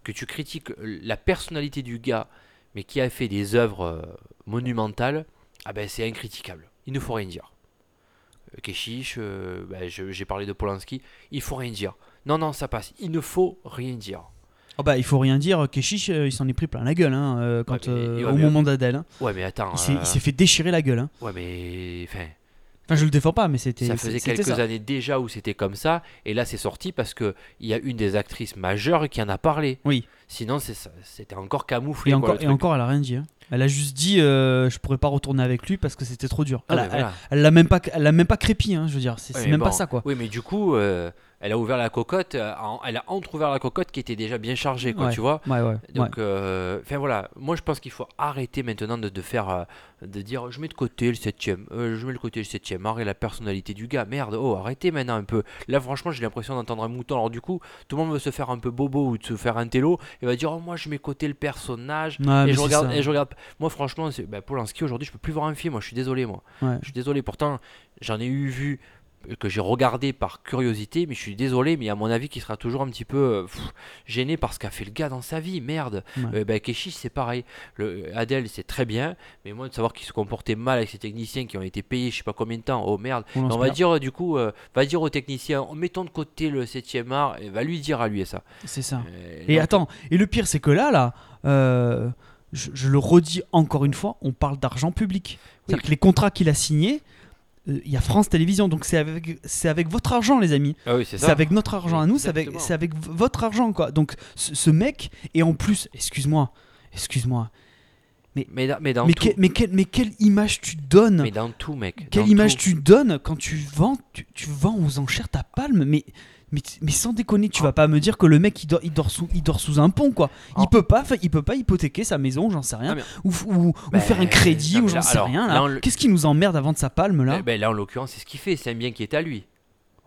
B: que tu critiques la personnalité du gars, mais qui a fait des œuvres monumentales, ah ben c'est incritiquable. Il ne faut rien dire. Keshish, euh, ben, j'ai parlé de Polanski, il faut rien dire. Non, non, ça passe. Il ne faut rien dire.
C: Oh bah, il faut rien dire. Keshish, euh, il s'en est pris plein la gueule hein, euh, quand,
B: Ouais, mais-
C: euh,
B: ouais,
C: au
B: mais-
C: moment d'Adèle. hein.
B: Ouais, mais attends.
C: Il s'est- fait déchirer la gueule. hein.
B: Ouais, mais enfin,
C: Enfin, je le défends pas, mais c'était.
B: Ça faisait quelques
C: ça.
B: années déjà où c'était comme ça, et là c'est sorti parce que il y a une des actrices majeures qui en a parlé.
C: Oui.
B: Sinon, c'était encore camouflé.
C: Et
B: quoi,
C: encore, et elle a rien dit. hein. Elle a juste dit, euh, je pourrais pas retourner avec lui parce que c'était trop dur.
B: Ah,
C: elle,
B: mais
C: a-
B: voilà.
C: l'a même pas, elle l'a même pas crépi, hein, je veux dire. C'est
B: Ouais,
C: même
B: bon.
C: pas ça, quoi.
B: Oui, mais du coup, euh, elle a ouvert la cocotte, euh, elle a entrouvert la cocotte qui était déjà bien chargée, quoi,
C: Ouais.
B: tu vois.
C: Ouais, ouais.
B: Donc, euh, enfin voilà, moi je pense qu'il faut arrêter maintenant de, de faire, euh, de dire je mets de côté le 7ème, je mets de côté le 7ème art et la personnalité du gars. Merde, oh arrêtez maintenant un peu. Là franchement j'ai l'impression d'entendre un mouton. Alors du coup, tout le monde veut se faire un peu bobo ou de se faire un télo et va dire oh moi je mets de côté le personnage. Et je regarde,
C: ça.
B: et je regarde. Moi franchement, bah, Polanski aujourd'hui je peux plus voir un film. Moi je suis désolé moi. Je suis désolé. Pourtant j'en ai eu vu euh, que j'ai regardé par curiosité, mais je suis désolé, mais à mon avis, qui sera toujours un petit peu euh, pff, gêné par ce qu'a fait le gars dans sa vie, merde.
C: Ouais.
B: Euh, bah, c'est pareil. Le, Adèle, c'est très bien, mais moi, de savoir qu'il se comportait mal avec ses techniciens qui ont été payés, je sais pas combien de temps, oh merde.
C: On
B: on va dire, euh, du coup, euh, va dire aux techniciens, mettons de côté le 7ème art, et va lui dire à lui ça.
C: C'est ça.
B: Euh,
C: Et
B: donc,
C: attends, et le pire, c'est que là, là, euh, je, je le redis encore une fois, on parle d'argent public. C'est-à-dire que les contrats qu'il a signés, euh, il y a France Télévisions, donc c'est avec, c'est avec votre argent, les amis.
B: Ah oui, c'est
C: C'est avec notre argent à nous, c'est avec, c'est avec votre argent, quoi. Donc ce, ce mec, et en plus, excuse-moi, excuse-moi,
B: Mais, dans- mais dans
C: mais,
B: tout.
C: que- mais, quelle- mais quelle image tu donnes
B: Mais dans tout, mec.
C: Quelle image
B: tout.
C: tu donnes quand tu vends, tu, tu vends aux enchères ta palme mais, mais, mais sans déconner, tu vas pas me dire que le mec il dort, il dort, sous, il dort sous un pont quoi. Il
B: Ah.
C: peut pas, il peut pas hypothéquer sa maison, j'en sais rien,
B: Ah,
C: ou,
B: Ben,
C: faire un crédit ou j'en sais rien.
B: là,
C: Qu'est-ce qui nous emmerde à vendre sa palme là
B: ben, là, en l'occurrence, c'est ce qu'il fait. C'est un bien qui est à lui.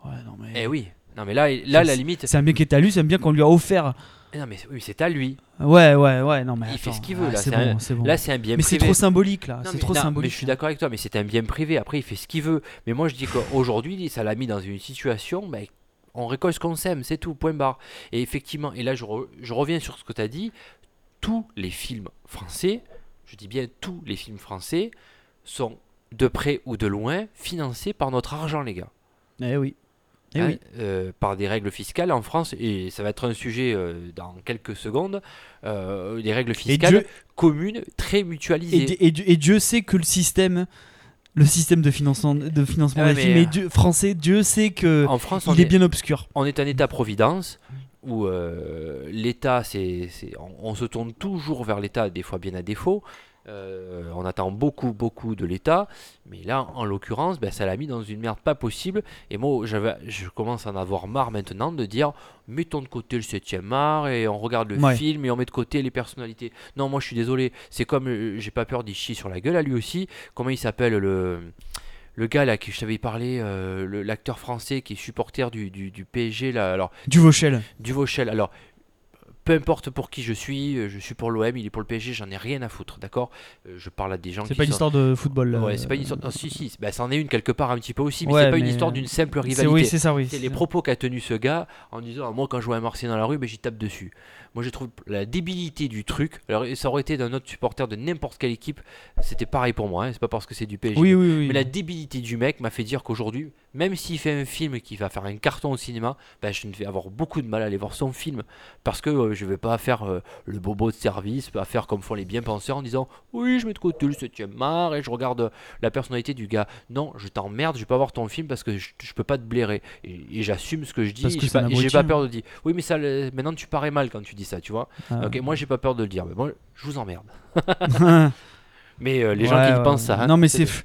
C: Ouais, non, mais-
B: Eh oui. Non, mais là, là, la limite.
C: C'est un bien qui est à lui, c'est un bien qu'on lui a offert.
B: Eh Non, mais oui, c'est à lui.
C: Ouais, ouais, ouais, non mais
B: Il fait ce qu'il veut, là,
C: C'est
B: c'est
C: bon,
B: un-
C: c'est bon.
B: Là, c'est un bien
C: mais c'est
B: privé.
C: trop symbolique là,
B: Non,
C: c'est
B: mais-
C: trop
B: non,
C: symbolique.
B: Mais je suis d'accord avec toi, mais c'est un bien privé. Après, il fait ce qu'il veut. Mais moi, je dis qu'aujourd'hui, ça l'a mis dans une situation. On récolte ce qu'on sème, c'est tout, point barre. Et effectivement, et là, je, re- je reviens sur ce que tu as dit. Tous les films français, je dis bien tous les films français, sont de près ou de loin financés par notre argent, les gars.
C: Eh oui. Eh
B: Hein,
C: oui.
B: euh, par des règles fiscales en France, et ça va être un sujet euh, dans quelques secondes, euh, des règles fiscales
C: Dieu-
B: communes très mutualisées.
C: Et Dieu sait que le système, le système de financement, de financement
B: Ouais,
C: films
B: euh,
C: est Dieu- français, Dieu sait que
B: en France, on
C: il est
B: est,
C: bien obscur.
B: on est un État-providence où euh, l'État, c'est, c'est- on, on se tourne toujours vers l'État, des fois bien à défaut. Euh, on attend beaucoup, beaucoup de l'État, mais là, en l'occurrence, ben, ça l'a mis dans une merde pas possible. Et moi, j'avais, je commence à en avoir marre maintenant de dire mettons de côté le 7ème art et on regarde le
C: Ouais.
B: film et on met de côté les personnalités. Non, moi, je suis désolé, c'est comme euh, j'ai pas peur d'y chier sur la gueule à lui aussi. Comment il s'appelle le. Le gars là qui je t'avais parlé, euh, le- l'acteur français qui est supporter du, du, du PSG là, alors
C: Du Vauchel.
B: du Vauchel. Alors, peu importe pour qui je suis, euh, je suis pour l'OM, il est pour le PSG, j'en ai rien à foutre, d'accord? Euh, Je parle à des gens
C: C'est
B: qui
C: pas une
B: sont-
C: histoire de football. là.
B: Ouais, c'est pas une histoire. Non, si, si, bah, c'en est une quelque part un petit peu aussi, mais
C: Ouais,
B: c'est pas une histoire
C: euh,
B: d'une simple
C: C'est-
B: rivalité.
C: Oui, c'est ça, oui.
B: C'est
C: c'est
B: les propos qu'a tenu ce gars en disant ah, Moi, quand je vois un Marseillais dans la rue, ben, j'y tape dessus. Moi, je trouve la débilité du truc. Alors, ça aurait été d'un autre supporter de n'importe quelle équipe, c'était pareil pour moi. hein, C'est pas parce que c'est du PSG.
C: Oui, oui, oui.
B: Mais la débilité du mec m'a fait dire qu'aujourd'hui, même s'il fait un film qui va faire un carton au cinéma, ben, je ne vais avoir beaucoup de mal à aller voir son film. Parce que euh, je vais pas faire euh, le bobo de service, pas faire comme font les bien-penseurs en disant Oui, je mets de côté le 7 art et je regarde euh, la personnalité du gars. Non, je t'emmerde, je vais pas voir ton film parce que je, je peux pas te blairer. Et, et j'assume ce que je dis.
C: Parce
B: et
C: que
B: j'ai pas, et j'ai pas peur de dire. Oui, mais ça, le- maintenant tu parais mal quand tu dis ça, tu vois.
C: Ah.
B: Ok, moi j'ai pas peur de le dire. Mais moi, je vous emmerde. Mais euh, les gens qui
C: ouais,
B: pensent
C: ouais.
B: ça. hein,
C: non, mais
B: c'est
C: f-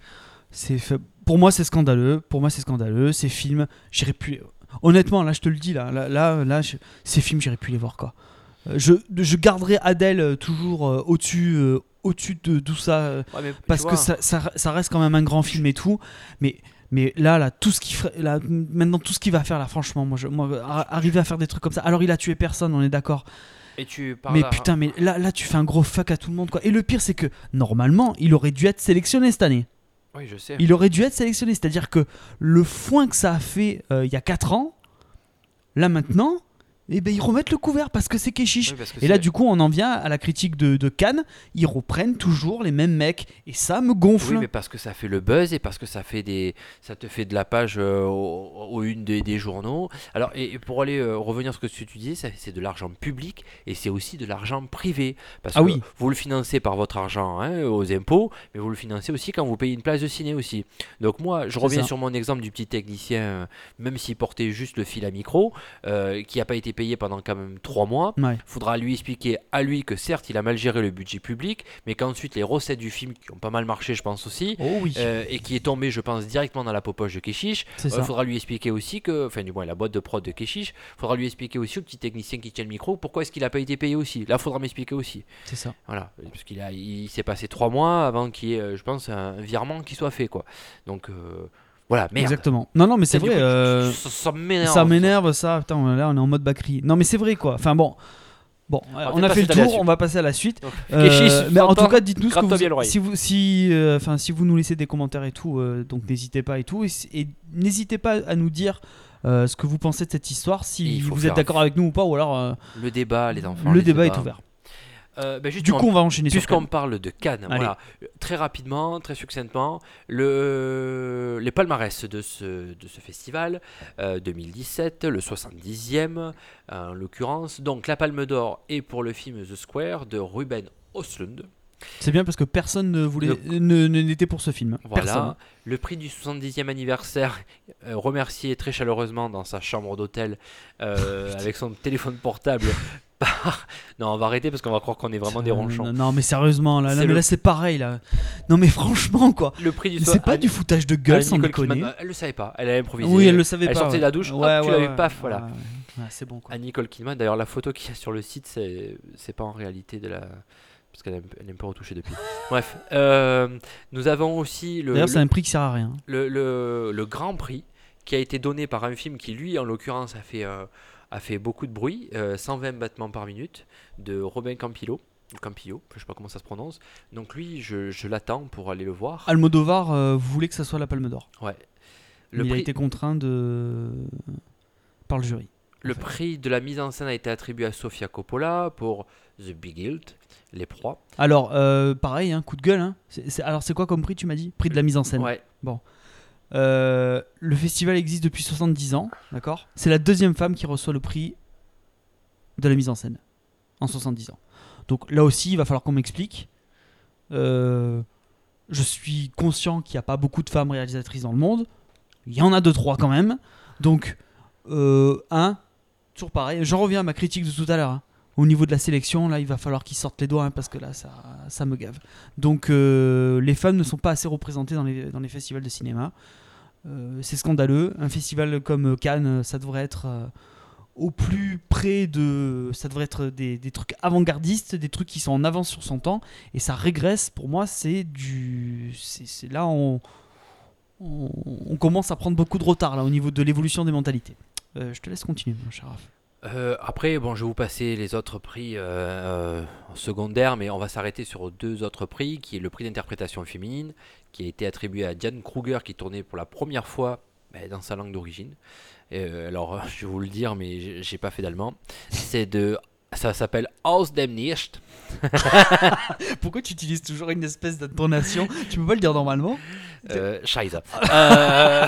C: f- Pour moi, c'est scandaleux. Pour moi, c'est scandaleux. Ces films, j'irai plus. Honnêtement, là, je te le dis, là, là, là, là, je- ces films, j'irai plus les voir, quoi. Euh, Je, je garderai Adèle euh, toujours euh, au-dessus, euh, au-dessus de tout ça,
B: Ouais,
C: parce que ça, ça, ça reste quand même un grand film et tout. Mais, mais là, là, tout ce qui là, maintenant, tout ce qu'il va faire, là, franchement, moi, je, moi, ar- arriver à faire des trucs comme ça. Alors, il a tué personne, on est d'accord.
B: Et tu parles
C: Mais
B: là-
C: putain, mais là, là, tu fais un gros fuck à tout le monde, quoi. Et le pire, c'est que normalement, il aurait dû être sélectionné cette année.
B: Oui, je sais.
C: Il aurait dû être sélectionné. C'est-à-dire que le foin que ça a fait euh, il y a 4 ans, là maintenant, et ben ils remettent le couvert parce que c'est Keshish.
B: Oui,
C: Et là, du coup, on en vient à la critique de, de Cannes. Ils reprennent toujours les mêmes mecs. Et ça me gonfle.
B: Oui, mais parce que ça fait le buzz et parce que ça fait des, ça te fait de la page euh, au- aux, une des, des journaux. Alors, et, et pour aller euh, revenir sur ce que tu disais, c'est de l'argent public et c'est aussi de l'argent privé. Parce
C: Ah
B: que
C: oui.
B: vous le financez par votre argent hein, aux impôts, mais vous le financez aussi quand vous payez une place de ciné aussi. Donc moi, je reviens
C: ça.
B: sur mon exemple du petit technicien, euh, même s'il portait juste le fil à micro, euh, qui n'a pas été payé pendant quand même trois mois.
C: Ouais.
B: Faudra lui expliquer à lui que certes, il a mal géré le budget public, mais qu'ensuite les recettes du film qui ont pas mal marché, je pense aussi,
C: Oh oui,
B: euh, et qui est tombé, je pense, directement dans la popoche de Keshish. Il
C: ça.
B: faudra lui expliquer aussi que, enfin, du moins, la boîte de prod de Keshish, faudra lui expliquer aussi au petit technicien qui tient le micro pourquoi est-ce qu'il a pas été payé aussi. Là, faudra m'expliquer aussi.
C: C'est ça.
B: Voilà, parce qu'il a, il s'est passé trois mois avant qu'il y ait, euh, je pense, un virement qui soit fait, quoi. Donc, euh, voilà, merde.
C: Exactement. Non, non, mais c'est vrai.
B: coup,
C: euh,
B: ça, m'énerve.
C: Ça m'énerve, ça. Putain, là, on est en mode Bakri. Non, mais c'est vrai, quoi. Enfin, bon. Bon, on
B: peut-être
C: a fait le tour, on va passer à la suite.
B: Donc,
C: Euh, mais en tout cas, dites-nous vous, si vous, si, euh, enfin, si vous nous laissez des commentaires et tout, euh, donc n'hésitez pas et tout, et, n'hésitez pas à nous dire euh, ce que vous pensez de cette histoire, si vous êtes d'accord avec nous ou pas, ou alors euh,
B: Le débat, les enfants.
C: le débat est ouvert.
B: Euh, ben,
C: Du coup, on va enchaîner
B: Puisqu'on parle de Cannes,
C: Allez.
B: voilà, très rapidement, très succinctement, le, les palmarès de ce, de ce festival, euh, 2017, le 70e en l'occurrence. Donc la Palme d'Or est pour le film The Square de Ruben Östlund.
C: C'est bien parce que personne ne voulait, ne- ne- n'était pour ce film.
B: Voilà.
C: Personne.
B: Le prix du 70e anniversaire, euh, remercié très chaleureusement dans sa chambre d'hôtel euh, avec son téléphone portable. Non, on va arrêter parce qu'on va croire qu'on est vraiment des
C: Euh,
B: ronchons.
C: Non, non, mais sérieusement, là, là,
B: le-
C: là, c'est pareil, là. Non, mais franchement, quoi.
B: Le prix du
C: C'est pas du foutage de gueule, sans déconner.
B: Kidman. Elle le savait pas, elle a improvisé.
C: Oui, elle le savait
B: Elle
C: pas.
B: sortait de
C: ouais.
B: la douche, hop,
C: Ouais,
B: tu
C: ouais,
B: vu,
C: ouais.
B: paf, voilà.
C: Ouais, ouais. Ouais, c'est bon, quoi.
B: À Nicole Kidman, d'ailleurs, la photo qu'il y a sur le site, c'est c'est pas en réalité de la. Parce qu'elle est un peu- elle retouchée depuis. Bref, euh, nous avons aussi le,
C: D'ailleurs,
B: le,
C: c'est un prix qui sert à rien.
B: le- le- le grand prix qui a été donné par un film qui, lui, en l'occurrence, a fait, euh, a fait beaucoup de bruit, euh, 120 battements par minute, de Robin Campillo. Campillo, je sais pas comment ça se prononce. Donc lui, je, je l'attends pour aller le voir.
C: Almodovar euh, voulait que ça soit la Palme d'Or.
B: Ouais. Le
C: il a
B: prix,
C: été contraint de par le jury.
B: Le
C: fait.
B: prix de la mise en scène a été attribué à Sofia Coppola pour The Big Hilt, Les Proies.
C: Alors, euh, pareil, hein, coup de gueule. hein. Alors, c'est quoi comme prix, tu m'as dit? Prix de la mise en scène.
B: Ouais,
C: Euh, le festival existe depuis 70 ans, d'accord? C'est la deuxième femme qui reçoit le prix de la mise en scène en 70 ans. Donc là aussi, il va falloir qu'on m'explique. Euh, je suis conscient qu'il n'y a pas beaucoup de femmes réalisatrices dans le monde. Il y en a deux, trois quand même. Donc, euh, un, toujours pareil. J'en reviens à ma critique de tout à l'heure. hein. Au niveau de la sélection, là, il va falloir qu'ils sortent les doigts hein, parce que là, ça, me gave. Donc, les femmes ne sont pas assez représentées dans les festivals de cinéma. Euh, c'est scandaleux. Un festival comme Cannes, ça devrait être euh, au plus près de. Ça devrait être des, trucs avant-gardistes, des trucs qui sont en avance sur son temps. Et ça régresse, pour moi, c'est du. C'est là, on, on, commence à prendre beaucoup de retard là, au niveau de l'évolution des mentalités. Euh, je te laisse continuer, mon cher Raph.
B: Euh, après, bon, je vais vous passer les autres prix euh, euh, en secondaire, mais on va s'arrêter sur deux autres prix, qui est le prix d'interprétation féminine, qui a été attribué à Diane Kruger, qui tournait pour la première fois ben, dans sa langue d'origine. Euh, alors, je vais vous le dire, mais j'ai- pas fait d'allemand. C'est de, ça s'appelle Aus dem Nicht.
C: Pourquoi tu utilises toujours une espèce d'intonation? Tu peux pas le dire normalement?
B: Euh, Scheiße. Euh,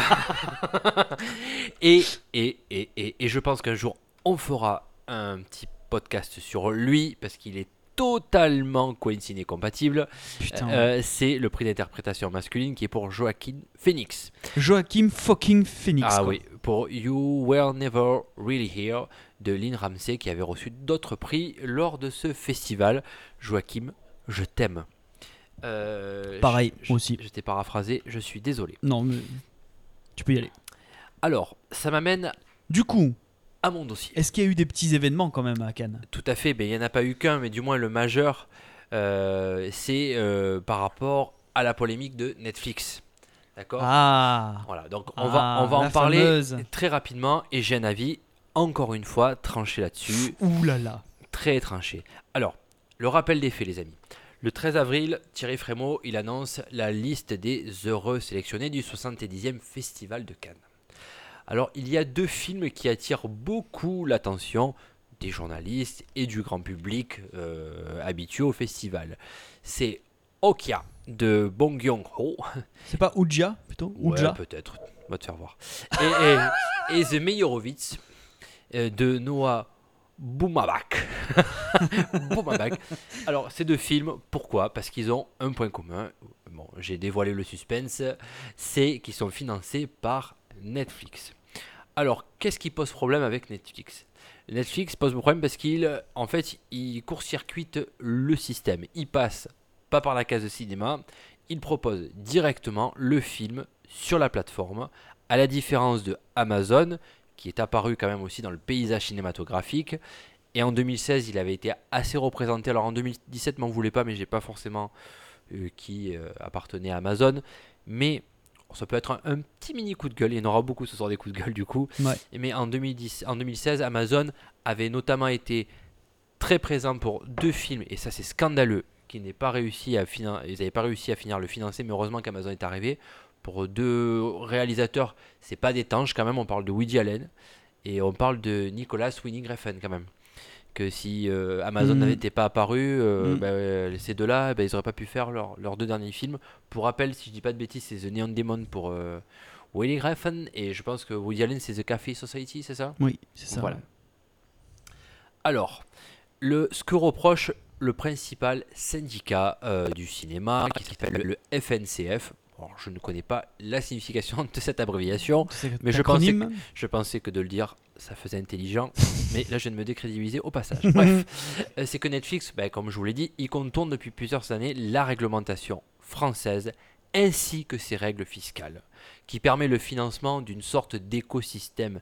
B: et, et, et, et, et je pense qu'un jour, on fera un petit podcast sur lui, parce qu'il est totalement coinciné compatible.
C: Putain.
B: Euh, c'est le prix d'interprétation masculine qui est pour Joaquin Phoenix.
C: Joachim fucking Phoenix.
B: ah
C: quoi.
B: oui, pour You Were Never Really Here de Lynn Ramsey qui avait reçu d'autres prix lors de ce festival. Joachim, je t'aime. Euh,
C: Pareil,
B: je-
C: aussi.
B: Je t'ai paraphrasé, je suis désolé.
C: Non, mais tu peux y aller.
B: Alors, ça m'amène
C: Du coup,
B: à mon dossier.
C: est-ce qu'il y a eu des petits événements quand même à Cannes?
B: Tout à fait, mais il n'y en a pas eu qu'un, mais du moins le majeur, euh, c'est euh, par rapport à la polémique de Netflix. D'accord?
C: Ah
B: Voilà, donc on va,
C: Ah,
B: on va en parler
C: fameuse.
B: très rapidement et j'ai un avis, encore une fois, tranché là-dessus,
C: Ouh là là
B: très tranché. Alors, le rappel des faits, les amis. Le 13 avril, Thierry Frémaux, il annonce la liste des heureux sélectionnés du 70e Festival de Cannes. Alors, il y a deux films qui attirent beaucoup l'attention des journalistes et du grand public euh, habitué au festival. C'est Okja de Bong Joon-ho.
C: C'est pas Ouja plutôt
B: Ouais,
C: Ouja
B: peut-être. On va te faire voir. Et, et, et The Meyerowitz euh, de Noah Boumabak. Boumabak. Alors, ces deux films, pourquoi? Parce qu'ils ont un point commun. Bon, j'ai dévoilé le suspense. C'est qu'ils sont financés par Netflix. Alors, qu'est-ce qui pose problème avec Netflix? Netflix pose problème parce qu'il, en fait, il court-circuite le système. Il passe pas par la case de cinéma, il propose directement le film sur la plateforme, à la différence de Amazon, qui est apparu quand même aussi dans le paysage cinématographique. Et en 2016, il avait été assez représenté. Alors en 2017, m'en voulait pas, mais j'ai pas forcément euh, qui euh, appartenait à Amazon. Mais ça peut être un, un petit mini coup de gueule. Il y en aura beaucoup ce soir des coups de gueule du coup.
C: Ouais.
B: Mais en, 2010, en 2016, Amazon avait notamment été très présent pour deux films, et ça c'est scandaleux, qui n'est pas réussi à finir, ils n'avaient pas réussi à finir le financer, mais heureusement qu'Amazon est arrivé. Pour deux réalisateurs, c'est pas d'étanche quand même, on parle de Woody Allen, et on parle de Nicolas Winning Refn quand même. Que si euh, Amazon n'avait été pas apparu, euh,
C: Mhm.
B: bah, euh, ces deux-là, bah, ils n'auraient pas pu faire leur- leurs deux derniers films. Pour rappel, si je dis pas de bêtises, c'est The Neon Demon pour euh, Winning Refn, et je pense que Woody Allen c'est The Café Society, c'est ça?
C: Oui, c'est ça.
B: voilà. Alors, le, ce que reproche le principal syndicat du cinéma, qui s'appelle le FNCF, alors, je ne connais pas la signification de cette abréviation, Mais je pensais que de le dire, ça faisait intelligent, mais là je viens de me décrédibiliser au passage. Bref, euh, c'est que Netflix, ben, comme je vous l'ai dit, il contourne depuis plusieurs années la réglementation française ainsi que ses règles fiscales, qui permet le financement d'une sorte d'écosystème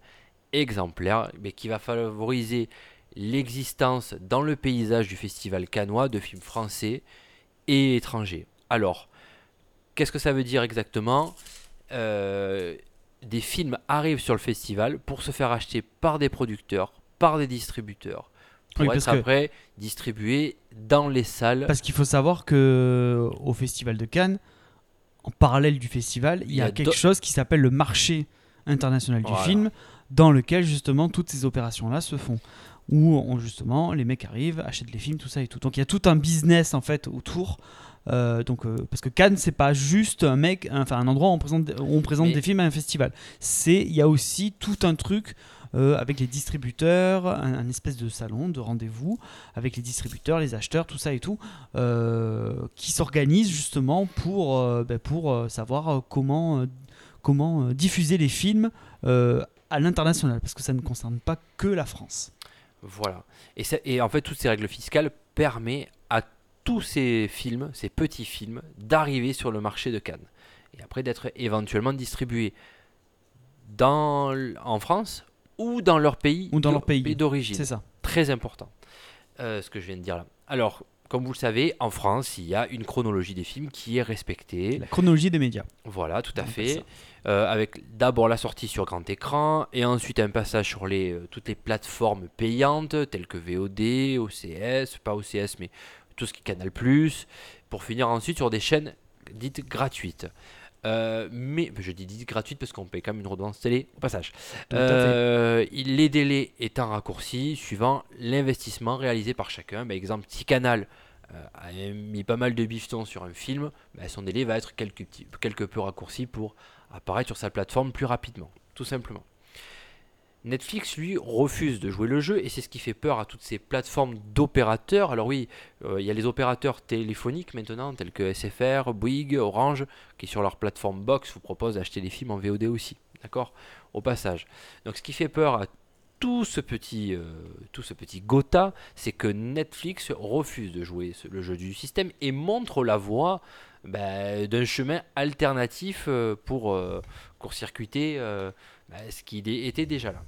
B: exemplaire, mais qui va favoriser l'existence dans le paysage du festival cannois de films français et étrangers. Alors, qu'est-ce que ça veut dire exactement? Euh, Des films arrivent sur le festival pour se faire acheter par des producteurs, par des distributeurs, pour
C: Oui,
B: être après distribués dans les salles.
C: Parce qu'il faut savoir que au Festival de Cannes, en parallèle du festival, il y a, quelque chose qui s'appelle le marché international du
B: Voilà.
C: film, dans lequel justement toutes ces opérations-là se font. Où on, justement les mecs arrivent, achètent les films, tout ça et tout. Donc il y a tout un business en fait autour. Euh, donc, euh, parce que Cannes, c'est pas juste un mec, enfin un endroit où on présente, où on présente
B: Mais-
C: des films à un festival. C'est, il y a aussi tout un truc euh, avec les distributeurs, un, un espèce de salon, de rendez-vous avec les distributeurs, les acheteurs, tout ça et tout, qui s'organisent justement pour, ben, pour savoir comment, comment diffuser les films à l'international, parce que ça ne concerne pas que la France.
B: Voilà. Et, ça- et en fait, toutes ces règles fiscales permettent à tous ces films, ces petits films, d'arriver sur le marché de Cannes. Et après d'être éventuellement distribués dans, en France ou dans leur pays
C: Ou dans leur pays.
B: d'origine.
C: C'est ça.
B: Très important, euh, ce que je viens de dire là. Alors, comme vous le savez, en France, il y a une chronologie des films qui est respectée.
C: La chronologie des médias.
B: Voilà, tout à fait. Euh, avec d'abord la sortie sur grand écran et ensuite un passage sur les, euh, toutes les plateformes payantes telles que VOD, OCS, pas OCS mais tout ce qui est Canal+, pour finir ensuite sur des chaînes dites gratuites. Euh, mais je dis dites gratuites parce qu'on paye quand même une redevance télé au passage. Euh, les délais étant raccourcis suivant l'investissement réalisé par chacun. Par exemple, si Canal a mis pas mal de bifetons sur un film, son délai va être quelque peu raccourci pour apparaître sur sa plateforme plus rapidement, tout simplement. Netflix, lui, refuse de jouer le jeu et c'est ce qui fait peur à toutes ces plateformes d'opérateurs. Alors oui, euh, il y a les opérateurs téléphoniques maintenant, tels que SFR, Bouygues, Orange, qui sur leur plateforme Box vous proposent d'acheter des films en VOD aussi. D'accord? Au passage. Donc ce qui fait peur à tout ce petit, euh, tout ce petit Gotha, c'est que Netflix refuse de jouer le jeu du système et montre la voie bah, d'un chemin alternatif euh, pour euh, court-circuiter euh, bah, ce qui était déjà là.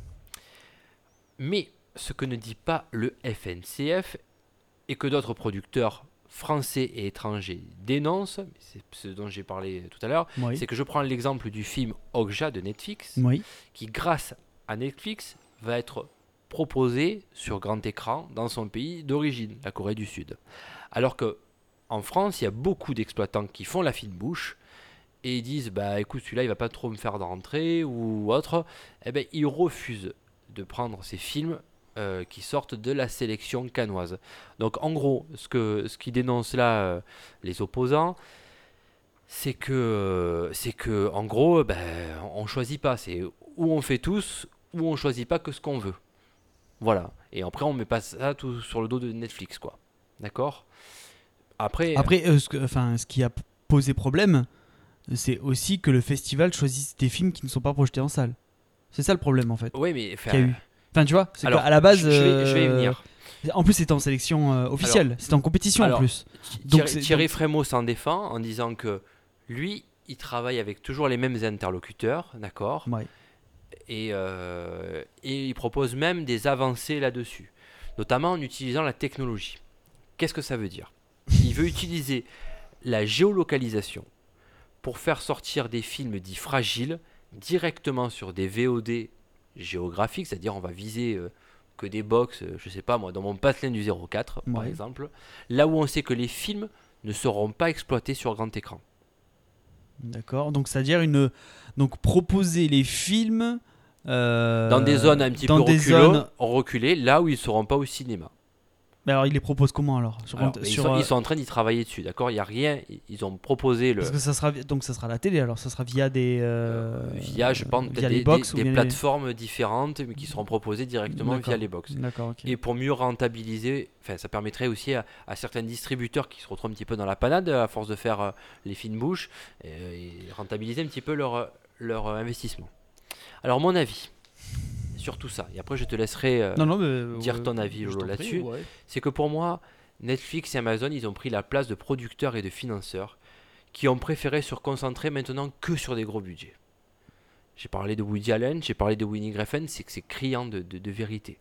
B: Mais ce que ne dit pas le FNCF et que d'autres producteurs français et étrangers dénoncent, c'est ce dont j'ai parlé tout à l'heure,
C: Oui.
B: c'est que je prends l'exemple du film Okja de Netflix
C: Oui.
B: qui, grâce à Netflix, va être proposé sur grand écran dans son pays d'origine, la Corée du Sud. Alors que en France, il y a beaucoup d'exploitants qui font la fine bouche et disent bah écoute celui-là il va pas trop me faire de rentrer ou autre. Eh ben ils refusent de prendre ces films euh, qui sortent de la sélection canoise. Donc en gros, ce que ce qui dénonce là euh, les opposants, c'est que c'est que en gros, ben, on choisit pas. C'est où on fait tous, ou on choisit pas que ce qu'on veut. Voilà. Et après, on met pas ça tout sur le dos de Netflix, quoi. D'accord? Après,
C: Après, euh, ce, que- enfin, ce qui a posé problème, c'est aussi que le festival choisisse des films qui ne sont pas projetés en salle. C'est ça le problème en fait.
B: oui, mais enfin,
C: qu'il y a eu. Enfin, tu vois, c'est qu'à la base.
B: je, je vais, je vais y
C: euh,
B: venir.
C: En plus, c'était en sélection euh, officielle, c'était en compétition
B: alors,
C: en plus. Donc
B: Thierry,
C: c'est-
B: Thierry Frémaux s'en défend en disant que lui, il travaille avec toujours les mêmes interlocuteurs, d'accord?
C: Ouais.
B: Et, euh, et il propose même des avancées là-dessus, notamment en utilisant la technologie. Qu'est-ce que ça veut dire? Il veut utiliser la géolocalisation pour faire sortir des films dits fragiles directement sur des VOD géographiques, c'est-à-dire on va viser euh, que des box, euh, je sais pas moi, dans mon Pathline du 04 par
C: Ouais.
B: exemple, là où on sait que les films ne seront pas exploités sur grand écran.
C: D'accord. Donc, c'est-à-dire une. Donc, proposer les films. euh,
B: Dans des zones un petit peu reculées,
C: zones-
B: reculées, là où ils ne seront pas au cinéma.
C: Mais alors, il les propose comment alors sur,
B: Alors,
C: sur,
B: mais ils, sont,
C: euh,
B: ils sont en train d'y travailler dessus, d'accord? Il n'y a rien, ils ont proposé le,
C: Parce que ça sera donc ça sera la télé alors ça sera via des euh,
B: via, je pense,
C: via
B: peut-être
C: les
B: des,
C: box
B: des-
C: les-
B: plateformes différentes, mais qui seront proposées directement via les box.
C: D'accord, ok.
B: Et pour mieux rentabiliser, enfin, ça permettrait aussi à, à certains distributeurs qui se retrouvent un petit peu dans la panade à force de faire euh, les fines bouches, et rentabiliser un petit peu leur, leur investissement. Alors, mon avis sur tout ça, et après je te laisserai euh,
C: non non mais euh,
B: dire
C: ouais,
B: ton avis, là-dessus.
C: ouais.
B: c'est que pour moi, Netflix et Amazon, ils ont pris la place de producteurs et de financeurs qui ont préféré se concentrer maintenant que sur des gros budgets. J'ai parlé de Woody Allen, j'ai parlé de Winnie Griffin, c'est que c'est criant de, de- de vérité.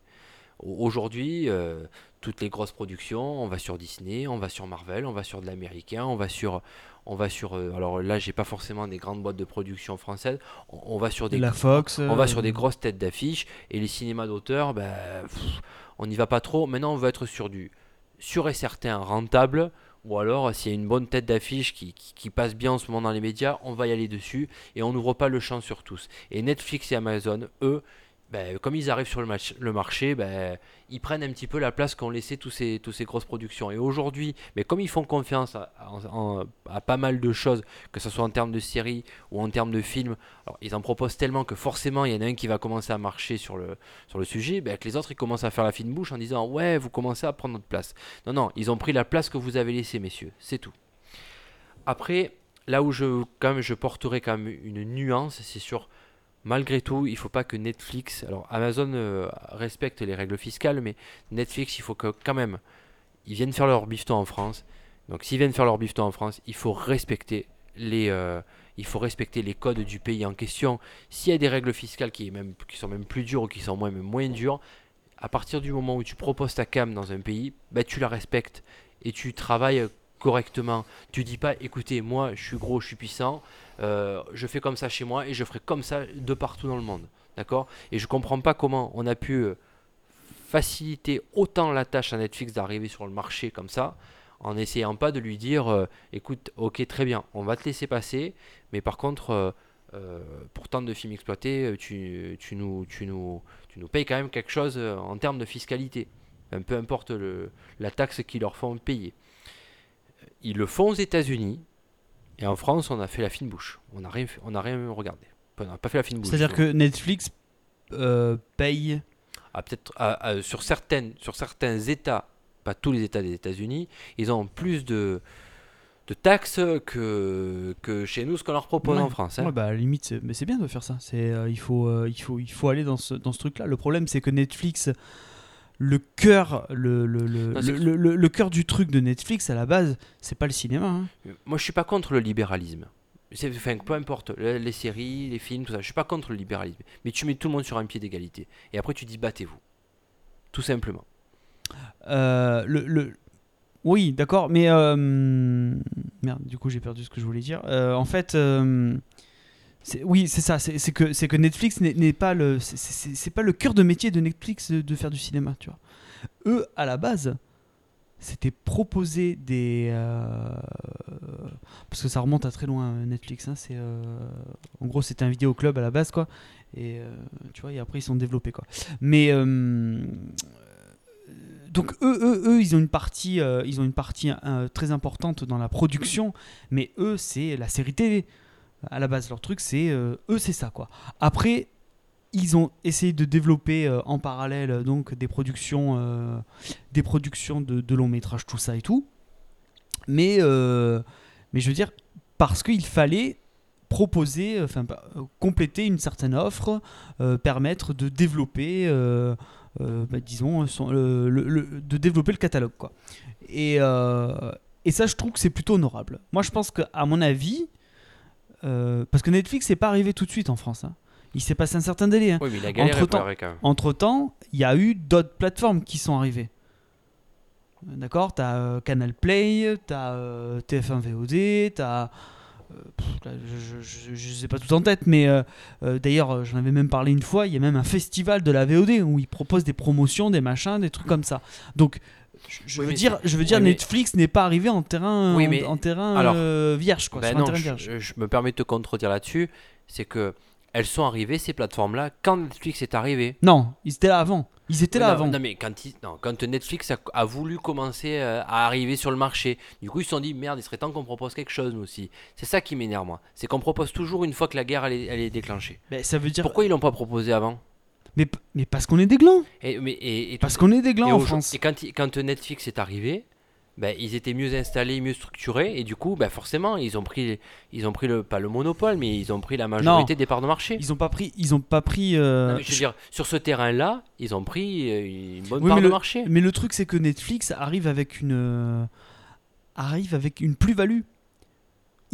B: Au- Aujourd'hui, euh, toutes les grosses productions, on va sur Disney, on va sur Marvel, on va sur de l'américain, on va sur, on va sur. euh, alors là, j'ai pas forcément des grandes boîtes de production françaises. On, on va sur des
C: la Fox
B: on va
C: euh,
B: sur des grosses têtes d'affiche et les cinémas d'auteur, ben, pff, on n'y va pas trop. Maintenant, on veut être sur du sûr et certain rentable. Ou alors, s'il y a une bonne tête d'affiche qui, qui- qui passe bien en ce moment dans les médias, on va y aller dessus et on n'ouvre pas le champ sur tous. Et Netflix et Amazon, eux, ben, comme ils arrivent sur le, marché, ben, ils prennent un petit peu la place qu'ont laissé tous ces, tous ces grosses productions. Et aujourd'hui, mais comme ils font confiance à, pas mal de choses, que ce soit en termes de séries ou en termes de films, ils en proposent tellement que forcément, il y en a un qui va commencer à marcher sur le, sujet, ben, que les autres, ils commencent à faire la fine bouche en disant Ouais, vous commencez à prendre notre place. Non, non, ils ont pris la place que vous avez laissée, messieurs. C'est tout. Après, là où je, je porterai quand même une nuance, c'est sur. Malgré tout, il faut pas que Netflix. Alors, Amazon euh, respecte les règles fiscales, mais Netflix, il faut que quand même. Ils viennent faire leur bifton en France. Donc, s'ils viennent faire leur bifton en France, il faut respecter les, euh, codes du pays en question. S'il y a des règles fiscales qui, sont même plus dures ou qui sont moins dures, à partir du moment où tu proposes ta cam dans un pays, bah, tu la respectes et tu travailles correctement. Tu dis pas, écoutez, moi je suis gros, je suis puissant, euh, je fais comme ça chez moi et je ferai comme ça de partout dans le monde. D'accord? Et je comprends pas comment on a pu euh, faciliter autant la tâche à Netflix d'arriver sur le marché comme ça en n'essayant pas de lui dire euh, écoute, ok, très bien, on va te laisser passer, mais par contre, pour tant de films exploités, tu, nous, tu, nous, tu nous payes quand même quelque chose en termes de fiscalité. Peu importe la taxe qu'ils leur font payer. Ils le font aux États-Unis, et en France, on a fait la fine bouche. On n'a rien, fait- on n'a rien regardé. On n'a pas fait la fine bouche.
C: C'est-à-dire que Netflix euh, paye
B: Ah, peut-être ah, ah, sur certaines sur certains États, pas tous les États des États-Unis, ils ont plus de de taxes que que chez nous ce qu'on leur propose
C: Ouais.
B: en France. hein.
C: Ouais, bah à la limite, c'est- mais c'est bien de faire ça. C'est, euh, il, faut, euh, il, faut, il faut aller dans ce, dans ce truc-là. Le problème, c'est que Netflix, le cœur, le, le, le,
B: Non,
C: le, cœur du truc de Netflix, à la base, c'est pas le cinéma. hein.
B: Moi, je suis pas contre le libéralisme. Enfin, peu importe, le- les séries, les films, tout ça, je suis pas contre le libéralisme. Mais tu mets tout le monde sur un pied d'égalité. Et après, tu dis battez-vous. Tout simplement.
C: Euh, le, le- Oui, d'accord, mais. euh, Merde, du coup, j'ai perdu ce que je voulais dire. Euh, en fait. Oui, c'est ça. C'est que, Netflix n'est pas le, cœur de métier de Netflix de, faire du cinéma, tu vois. Eux, à la base, c'était proposer des euh, parce que ça remonte à très loin Netflix. hein, c'est euh, en gros c'était un vidéo club à la base quoi. Et euh, tu vois, et après ils sont développés quoi. Mais donc eux, eux, eux, ils ont une partie, ils ont une partie très importante dans la production, mais eux, c'est la série télé. À la base, leur truc, c'est euh, eux, c'est ça quoi. Après, ils ont essayé de développer euh, en parallèle euh, donc des productions, des productions de, de long métrage, tout ça et tout. Mais, mais je veux dire, parce qu'il fallait proposer, enfin compléter une certaine offre, permettre de développer, bah, disons, son- le- de développer le catalogue quoi. Et, et ça, je trouve que c'est plutôt honorable. Moi, je pense qu'à mon avis, euh, parce que Netflix n'est pas arrivé tout de suite en France. hein. Il s'est passé un certain délai. hein.
B: Oui, mais il a galéré quand même.
C: Entre temps, il y a eu d'autres plateformes qui sont arrivées. D'accord T'as euh, Canal Play, t'as euh, TF1 VOD, t'as. pff, là, je, je, je- je sais pas tout en tête, mais euh, euh, d'ailleurs, j'en avais même parlé une fois. Il y a même un festival de la VOD où ils proposent des promotions, des machins, des trucs comme ça. Donc, je,
B: Oui,
C: veux dire,
B: c'est-
C: je veux dire,
B: oui, mais-
C: Netflix n'est pas arrivé en terrain,
B: Oui,
C: en-
B: mais-
C: en, terrain
B: alors,
C: euh, vierge, quoi.
B: Ben non,
C: terrain
B: je,
C: vierge.
B: je- je me permets de te contredire là-dessus. C'est que elles sont arrivées, ces plateformes-là, quand Netflix est arrivé.
C: Non, ils étaient là avant. Ils étaient là
B: non,
C: avant.
B: Non, mais quand, ils- non, quand Netflix a, a voulu commencer euh, à arriver sur le marché, du coup, ils se sont dit merde, il serait temps qu'on propose quelque chose, nous aussi. C'est ça qui m'énerve, moi. C'est qu'on propose toujours une fois que la guerre elle est, elle est déclenchée.
C: Ben, ça veut dire.
B: Pourquoi ils l'ont pas proposé avant?
C: Mais, mais parce qu'on est des glands.
B: et, mais, et, et
C: Parce qu'on est des glands en France.
B: Et quand, quand Netflix est arrivé, ben, ils étaient mieux installés, mieux structurés, et du coup, ben, forcément, ils ont pris, ils ont pris le, pas le monopole, mais ils ont pris la majorité des parts de marché.
C: Ils ont pas pris, ils ont pas pris. euh,
B: Non, je veux dire, sur ce terrain-là, ils ont pris euh, une bonne
C: Oui,
B: part de
C: le-
B: marché.
C: Mais le truc c'est que Netflix arrive avec une euh, arrive avec une plus-value.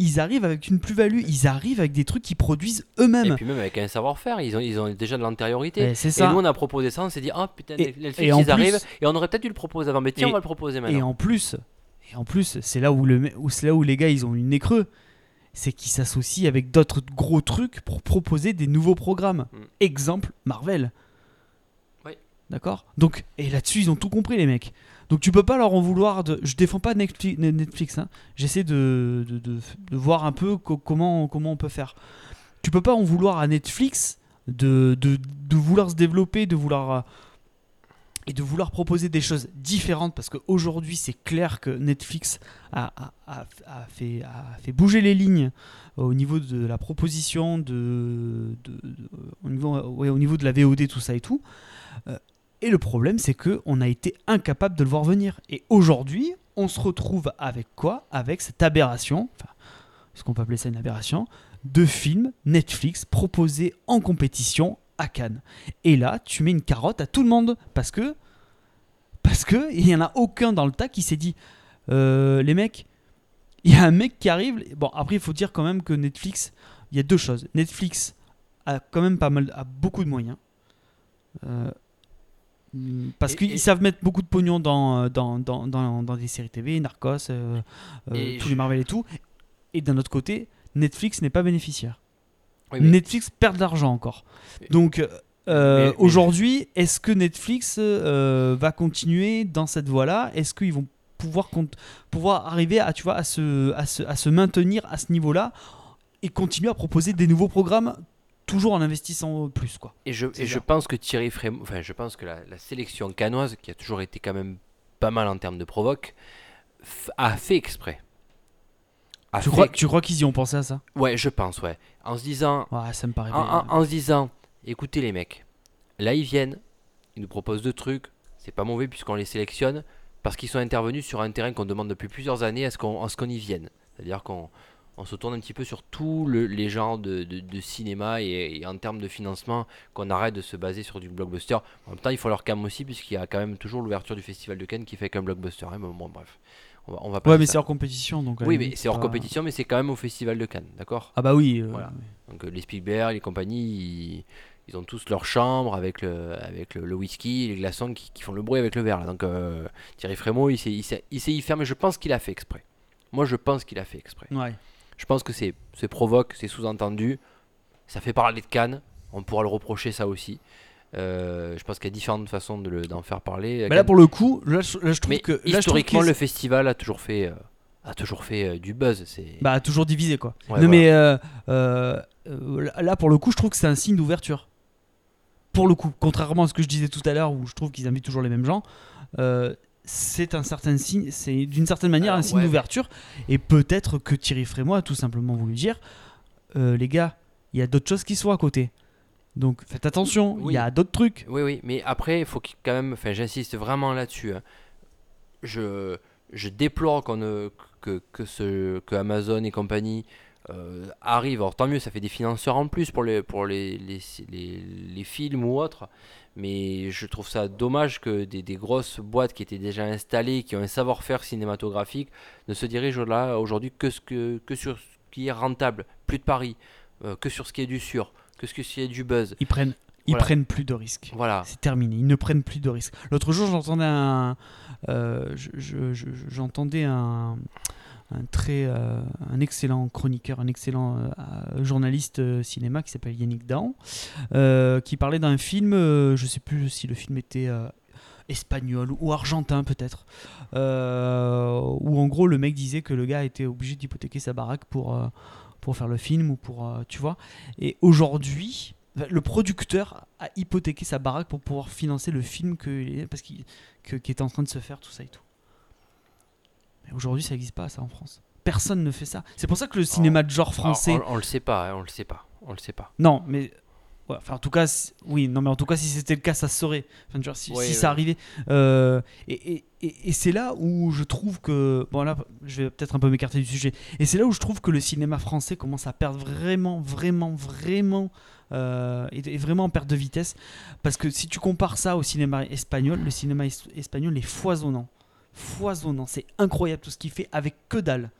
C: Ils arrivent avec une plus-value. Ils arrivent avec des trucs qu'ils produisent
B: Et
C: eux-mêmes.
B: puis même avec un savoir-faire, ils ont, ils ont déjà de l'antériorité.
C: C'est
B: Et
C: ça.
B: nous, on a proposé ça, on s'est dit, ah putain,
C: Et-
B: Netflix,
C: et en
B: ils
C: plus-
B: arrivent, et on aurait peut-être dû le proposer avant, mais tiens,
C: Et-
B: on va le proposer
C: Et
B: maintenant.
C: en plus, et en plus, c'est là où le me- où c'est là où les gars ils ont une nez creux, c'est qu'ils s'associent avec d'autres gros trucs pour proposer des nouveaux programmes.
B: Mm.
C: Exemple Marvel.
B: Oui.
C: D'accord? Donc et là-dessus ils ont tout compris les mecs. Donc tu peux pas leur en vouloir de. Je défends pas Netflix. Hein. J'essaie de, de, de- voir un peu co- comment comment on peut faire. Tu peux pas en vouloir à Netflix de, vouloir se développer, de vouloir euh, et de vouloir proposer des choses différentes parce qu'aujourd'hui c'est clair que Netflix a, a- a- fait, a fait bouger les lignes au niveau de la proposition, de, de- au, niveau, au niveau de la VOD, tout ça et tout. Euh, et le problème c'est que on a été incapable de le voir venir. Et aujourd'hui on se retrouve avec quoi? Avec cette aberration, enfin, est-ce qu'on peut appeler ça une aberration de films Netflix proposés en compétition à Cannes. Et là, tu mets une carotte à tout le monde parce que parce que il y en a aucun dans le tas qui s'est dit euh, les mecs, il y a un mec qui arrive. Bon, après il faut dire quand même que Netflix, il y a deux choses. Netflix a quand même pas mal, a beaucoup de moyens. Euh, parce
B: Et-
C: qu'ils savent mettre beaucoup de pognon dans, dans, dans, dans, dans des séries TV, Narcos, euh, euh, tous
B: je-
C: les Marvel et tout. Et d'un autre côté, Netflix n'est pas bénéficiaire.
B: Oui, mais-
C: Netflix perd de l'argent encore. Donc euh, aujourd'hui, est-ce que Netflix euh, va continuer dans cette voie-là? Est-ce qu'ils vont pouvoir, pouvoir arriver à, tu vois, à, se, à, se, à se maintenir à ce niveau-là et continuer à proposer des nouveaux programmes toujours en investissant plus quoi.
B: Et je, et je pense que Thierry Frémaux, enfin, je pense que la, la sélection canoise, qui a toujours été quand même pas mal en termes de provoque, a fait exprès. A
C: Tu
B: fait
C: crois,
B: ex-
C: tu crois qu'ils y ont pensé à ça?
B: Ouais, je pense, ouais. En se disant,
C: Ouais, ça me paraît.
B: en, en- en se disant, écoutez les mecs, là ils viennent, ils nous proposent deux trucs, c'est pas mauvais puisqu'on les sélectionne, parce qu'ils sont intervenus sur un terrain qu'on demande depuis plusieurs années à ce qu'on qu'on y vienne. C'est-à-dire qu'on on se tourne un petit peu sur tous le- les genres de, de- de cinéma et, et en termes de financement, qu'on arrête de se baser sur du blockbuster. En même temps, il faut leur calme aussi, puisqu'il y a quand même toujours l'ouverture du Festival de Cannes qui fait qu'un blockbuster. hein, mais bon, bref, on va, on va
C: Ouais, mais c'est hors compétition donc.
B: Oui, mais c'est hors
C: pas-
B: compétition, mais c'est quand même au Festival de Cannes, d'accord?
C: Ah bah oui. euh,
B: Voilà. donc euh, les Spielberg, les compagnies, ils, ils ont tous leur chambre avec le, avec le, le whisky, les glaçons qui, qui font le bruit avec le verre. Là. Donc euh, Thierry Frémaux, il sait, il, sait, il sait y faire, mais je pense qu'il a fait exprès. Moi, je pense qu'il a fait exprès.
C: Ouais.
B: Je pense que c'est provoque, c'est sous-entendu. Ça fait parler de Cannes. On pourra le reprocher ça aussi. Euh, je pense qu'il y a différentes façons de d'en faire parler.
C: Mais là, pour le coup, là, je, là, je trouve
B: Mais
C: que. là, je trouve
B: historiquement, le festival a toujours fait, euh, a toujours fait euh, du buzz. C'est
C: Bah, toujours divisé, quoi.
B: Ouais,
C: non,
B: voilà.
C: mais là, pour le coup, je trouve que c'est un signe d'ouverture. Pour le coup, contrairement à ce que je disais tout à l'heure, où je trouve qu'ils invitent toujours les mêmes gens, c'est un certain signe, c'est d'une certaine manière
B: Alors,
C: un signe
B: ouais.
C: d'ouverture. Et peut-être que Thierry Frémaux a tout simplement voulu dire euh, les gars, il y a d'autres choses qui sont à côté. Donc faites attention, il
B: Oui.
C: y a d'autres trucs.
B: Oui, oui, mais après, il faut quand même, enfin, j'insiste vraiment là-dessus. hein. Je, je déplore qu'on que, que, ce, que Amazon et compagnie euh, arrivent. Alors tant mieux, ça fait des financeurs en plus pour les, pour les, les, les, les films ou autres. Mais je trouve ça dommage que des, des grosses boîtes qui étaient déjà installées, qui ont un savoir-faire cinématographique, ne se dirigent là aujourd'hui que, ce que, que sur ce qui est rentable, plus de paris, euh, que sur ce qui est du sûr, que ce qui est du buzz.
C: Ils prennent, ils
B: Voilà.
C: prennent plus de risques.
B: Voilà.
C: C'est terminé, ils ne prennent plus de risques. L'autre jour, j'entendais un, euh, je- je- je- j'entendais un, un très, euh, un excellent chroniqueur, un excellent euh, journaliste euh, cinéma qui s'appelle Yannick euh, qui parlait d'un film, je sais plus si le film était espagnol ou argentin peut-être, où en gros le mec disait que le gars était obligé d'hypothéquer sa baraque pour, pour faire le film ou pour, tu vois. Et aujourd'hui, le producteur a hypothéqué sa baraque pour pouvoir financer le film que, parce qu'il, que- qui est en train de se faire, tout ça et tout. Aujourd'hui, ça n'existe pas, ça, en France. Personne ne fait ça. C'est pour ça que le cinéma de genre français.
B: On, on le sait pas, hein, on le sait pas, on le sait pas.
C: Non, mais. ouais, enfin, en tout cas, si- oui, non, mais en tout cas, si c'était le cas, ça se saurait. Enfin, tu vois, si,
B: Ouais,
C: si
B: ouais.
C: ça arrivait. Euh, et et, et, et c'est là où je trouve que. Bon, là, je vais peut-être un peu m'écarter du sujet. Et c'est là où je trouve que le cinéma français commence à perdre vraiment, vraiment, vraiment. Euh, est, est vraiment en perte de vitesse. Parce que si tu compares ça au cinéma espagnol, le cinéma es- espagnol est foisonnant. Foisonnant. C'est incroyable tout ce qu'il fait avec que dalle.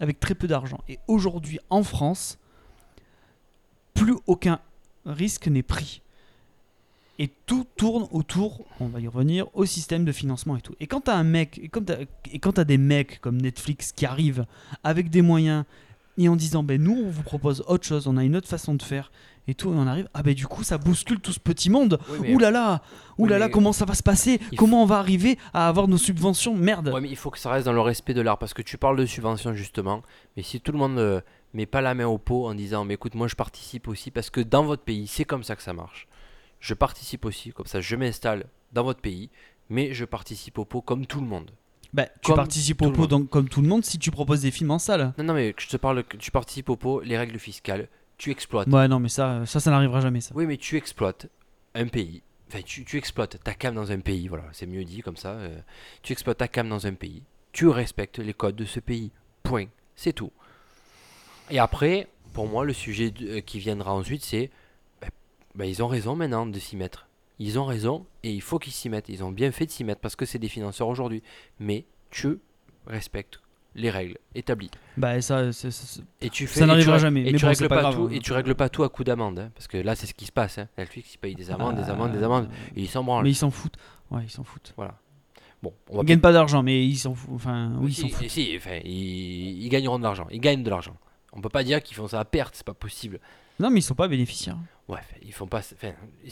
C: Avec très peu d'argent. Et aujourd'hui, en France, plus aucun risque n'est pris. Et tout tourne autour, on va y revenir, au système de financement et tout. Et quand t'as un mec, quand t'as des mecs comme Netflix qui arrivent avec des moyens et en disant, ben nous on vous propose autre chose, on a une autre façon de faire et tout, et on arrive, ah ben du coup ça bouscule tout ce petit monde.
B: Oui,
C: Ouh là là, ouh là là, comment ça va se passer Comment on va arriver à avoir nos subventions Merde.
B: Ouais, mais il faut que ça reste dans le respect de l'art parce que tu parles de subventions justement. Mais si tout le monde ne met pas la main au pot en disant mais écoute moi je participe aussi parce que dans votre pays c'est comme ça que ça marche. Je participe aussi comme ça je m'installe dans votre pays mais je participe au pot comme tout le monde.
C: Bah, tu
B: Comme
C: participes au pot donc, comme tout le monde si tu proposes des films en salle.
B: Non non mais je te parle que tu participes au pot les règles fiscales tu exploites.
C: Ouais, non, mais ça, ça, ça n'arrivera jamais, ça.
B: Oui mais tu exploites un pays. Enfin tu, tu exploites ta cam dans un pays voilà c'est mieux dit comme ça. euh, tu exploites ta cam dans un pays. Tu respectes les codes de ce pays. Point. C'est tout. Et après, pour moi, le sujet de- euh, qui viendra ensuite, c'est ben, ben, ils ont raison maintenant de s'y mettre. Ils ont raison et il faut qu'ils s'y mettent. Ils ont bien fait de s'y mettre parce que c'est des financeurs aujourd'hui. Mais tu respectes les règles établies.
C: Bah, ça, c'est-
B: Et tu fais,
C: Ça n'arrivera jamais,
B: Et
C: mais
B: tu
C: bon,
B: règles
C: pas grave,
B: tout.
C: hein.
B: Et tu règles pas tout à coup d'amende, hein, parce que là, c'est ce qui se passe. Hein. Netflix, ils payent des amendes, des amendes, des amendes. Et ils s'en branlent.
C: mais ils s'en foutent. Ouais, ils s'en foutent.
B: Bon, on va
C: Ils gagnent pas d'argent, mais ils s'en foutent. Enfin, oui, ils s'en foutent.
B: si, enfin, ils, ils gagneront de l'argent. Ils gagnent de l'argent. On peut pas dire qu'ils font ça à perte, c'est pas possible.
C: Non, mais ils sont pas bénéficiaires.
B: Ouais, ils font pas.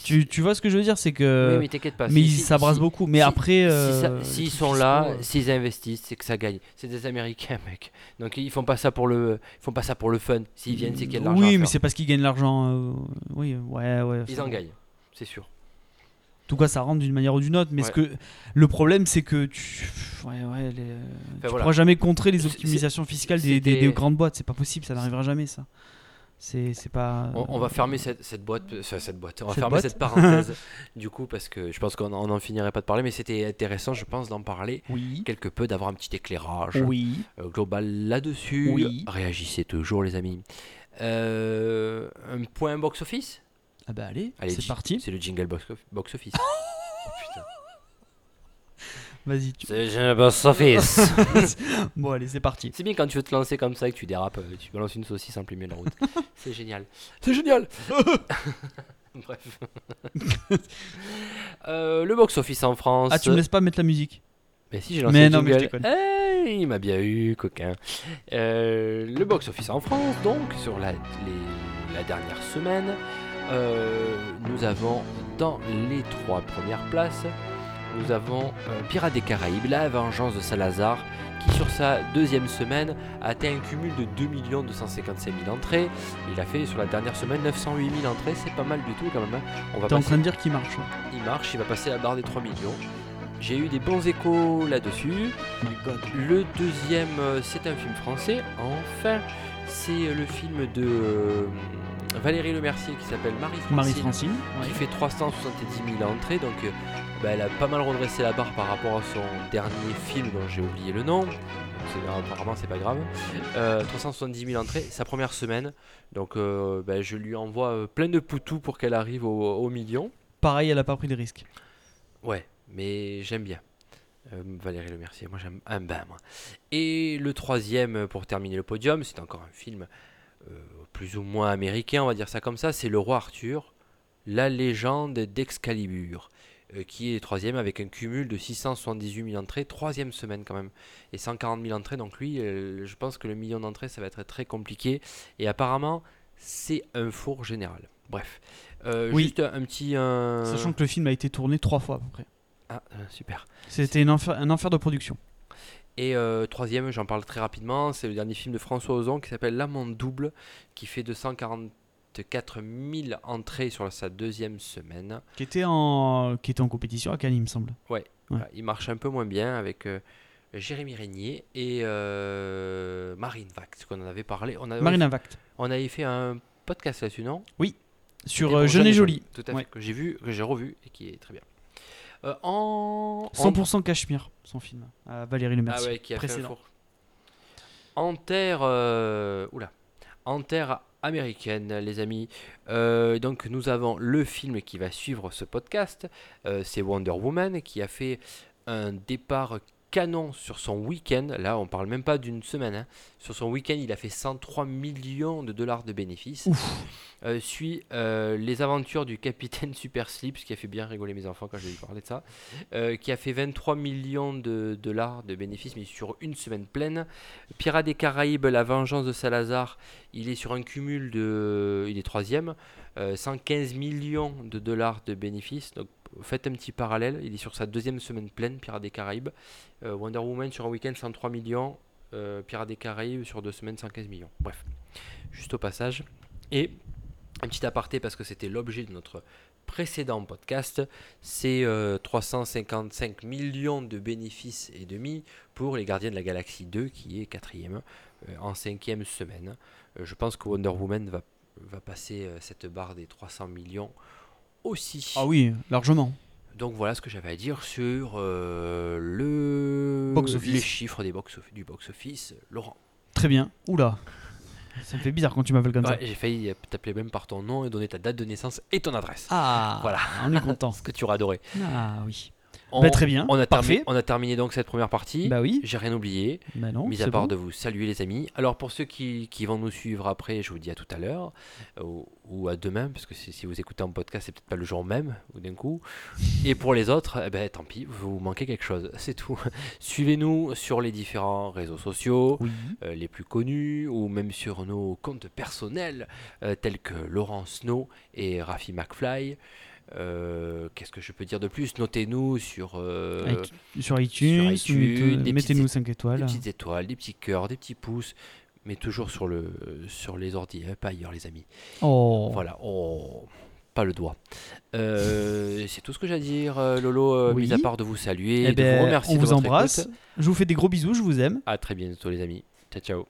C: Tu, tu vois ce que je veux dire C'est que.
B: oui, mais t'inquiète pas.
C: mais
B: si-
C: beaucoup. Mais
B: si-
C: après. euh,
B: S'ils sont là,
C: euh,
B: s'ils investissent, c'est que ça gagne. C'est des Américains, mec. Donc ils font pas ça pour le, ils font pas ça pour le fun. S'ils viennent, c'est qu'il y a de l'argent.
C: Oui, mais c'est parce qu'ils gagnent de l'argent. euh, Oui, ouais, ouais.
B: Ils en gagnent, c'est sûr.
C: En tout cas, ça rentre d'une manière ou d'une autre. Mais ce
B: Ouais.
C: que le problème, c'est que tu, ouais, ouais, les- tu
B: voilà.
C: pourras jamais contrer les optimisations fiscales des, des grandes boîtes. C'est pas possible, ça n'arrivera jamais, ça. C'est, c'est pas.
B: On, on va fermer cette, cette boîte, enfin, cette boîte. On va
C: Cette
B: fermer
C: boîte
B: cette parenthèse du coup parce que je pense qu'on en- on en finirait pas de parler, mais c'était intéressant, je pense, d'en parler
C: Oui.
B: quelque peu, d'avoir un petit éclairage
C: Oui.
B: euh, global là-dessus.
C: Oui.
B: Réagissez toujours, les amis. Euh, un point box office?
C: Ah bah allez,
B: Allez,
C: c'est parti.
B: C'est le jingle box, box office. oh putain.
C: Vas-y. tu-
B: C'est box office.
C: Bon, allez, c'est parti.
B: C'est bien quand tu veux te lancer comme ça et que tu dérapes, euh, tu balances une saucisse en plein milieu de la route. C'est génial. C'est génial. Bref. Euh, le box-office en France.
C: Ah, tu me laisses pas mettre la musique
B: Mais si, j'ai lancé
C: Mais
B: le
C: non, mais je déconne.
B: Eh, il m'a bien eu, coquin. Euh, le box-office en France, donc, sur la, les- la dernière semaine, euh, nous avons dans les trois premières places, nous avons euh, Pirates des Caraïbes, la vengeance de Salazar, qui sur sa deuxième semaine a atteint un cumul de 2 255 000 entrées. Il a fait sur la dernière semaine 908 000 entrées, c'est pas mal du tout quand même. hein. On va
C: T'es en train de dire qu'il marche. hein.
B: il marche, il va passer la barre des 3 millions. J'ai eu des bons échos là-dessus. Le deuxième, euh, c'est un film français. Enfin, c'est euh, le film de Valérie Lemercier qui s'appelle Marie Francine,
C: Marie-Francine.
B: qui fait 370 000 entrées. Donc, bah, elle a pas mal redressé la barre par rapport à son dernier film dont j'ai oublié le nom. Apparemment, c'est pas grave. Euh, 370 000 entrées, sa première semaine. Donc, euh, bah, je lui envoie euh, plein de poutous pour qu'elle arrive au, au million.
C: Pareil, elle a pas pris de risque.
B: Ouais, mais j'aime bien. Euh, Valérie Le Mercier, moi j'aime un bain. Moi. Et le troisième, euh, pour terminer le podium, c'est encore un film euh, plus ou moins américain, on va dire ça comme ça, c'est Le Roi Arthur, la légende d'Excalibur, euh, qui est troisième avec un cumul de 678 000 entrées, troisième semaine quand même, et 140 000 entrées, donc lui, euh, je pense que le million d'entrées, ça va être très compliqué, et apparemment, c'est un four général. Bref, Euh,
C: Oui.
B: juste un, petit... un-
C: Sachant que le film a été tourné trois fois à peu près.
B: Ah, euh, super.
C: C'était enfer- un enfer de production.
B: Et euh, troisième, j'en parle très rapidement, c'est le dernier film de François Ozon qui s'appelle L'amant double, qui fait 244 000 entrées sur sa deuxième semaine.
C: Qui était en, qui était en compétition à Cannes, il me semble. Ouais.
B: Il marche un peu moins bien avec euh, Jérémy Régnier et euh, Marine Vact, qu'on en avait parlé. On avait,
C: Marina Vact.
B: on avait fait un podcast là-dessus, non?
C: Sur
B: C'était
C: euh, Jeune et Jolie.
B: Tout à fait, que j'ai vu, que j'ai revu et qui est très bien. Euh, en, en-
C: 100% Cachemire, son film. À Valérie Le
B: Ah
C: Mercier.
B: ouais, qui a fait un
C: précédent.
B: four. En terre, oula, en terre américaine, les amis. Euh, donc nous avons le film qui va suivre ce podcast. Euh, c'est Wonder Woman qui a fait un départ canon sur son week-end. Là, on parle même pas d'une semaine. hein. Sur son week-end, il a fait 103 millions de dollars de bénéfices. Euh, suit euh, les aventures du capitaine Super Slips, qui a fait bien rigoler mes enfants quand je lui parlais de ça, euh, qui a fait 23 millions de dollars de bénéfices, mais sur une semaine pleine. Pirates des Caraïbes, La Vengeance de Salazar, il est sur un cumul de, il est troisième, euh, 115 millions de dollars de bénéfices. Donc faites un petit parallèle, il est sur sa deuxième semaine pleine, Pirates des Caraïbes. Euh, Wonder Woman sur un week-end 103 millions, euh, Pirates des Caraïbes sur deux semaines 115 millions. Bref, juste au passage. Et un petit aparté parce que c'était l'objet de notre précédent podcast, c'est euh, 355 millions de bénéfices et demi pour les Gardiens de la Galaxie 2 qui est quatrième euh, en cinquième semaine. Euh, je pense que Wonder Woman va, va passer euh, cette barre des 300 millions aussi.
C: Ah oui, largement.
B: Donc voilà ce que j'avais à dire sur euh, le les chiffres des box du box-office. Laurent.
C: Très bien. Oula. Ça me fait bizarre quand tu m'appelles comme
B: Ouais,
C: ça.
B: j'ai failli t'appeler même par ton nom et donner ta date de naissance et ton adresse.
C: Ah,
B: Voilà.
C: on est content.
B: Ce que tu auras adoré.
C: Ah oui.
B: On,
C: Bah, très bien,
B: On a,
C: parfait.
B: terminé, on a terminé donc cette première partie.
C: Bah oui.
B: J'ai rien oublié,
C: Bah non.
B: mis à part
C: bon.
B: de vous saluer les amis. Alors pour ceux qui, qui vont nous suivre après, je vous dis à tout à l'heure euh, ou, ou à demain, parce que si, si vous écoutez en podcast, c'est peut-être pas le jour même ou d'un coup. Et pour les autres, eh ben, tant pis, vous manquez quelque chose, c'est tout. Suivez-nous sur les différents réseaux sociaux,
C: Oui.
B: euh, les plus connus, ou même sur nos comptes personnels, euh, tels que Laurent Snow et Rafi McFly. Euh, Qu'est-ce que je peux dire de plus? Notez-nous sur euh,
C: sur iTunes,
B: iTunes,
C: mettez-
B: des
C: mettez-nous
B: petites-
C: 5
B: des
C: étoiles.
B: petites étoiles, des petits cœurs, des petits pouces, mais toujours sur, le, sur les ordi, pas ailleurs les amis.
C: Oh.
B: Voilà, oh, pas le doigt. Euh, C'est tout ce que j'ai à dire, euh, Lolo, euh,
C: Oui.
B: mis à part de vous saluer,
C: Eh
B: de
C: ben,
B: vous remercier
C: on
B: de
C: vous
B: votre
C: embrasse.
B: écoute.
C: Je vous fais des gros bisous, je vous aime.
B: À très bientôt les amis. Ciao ciao.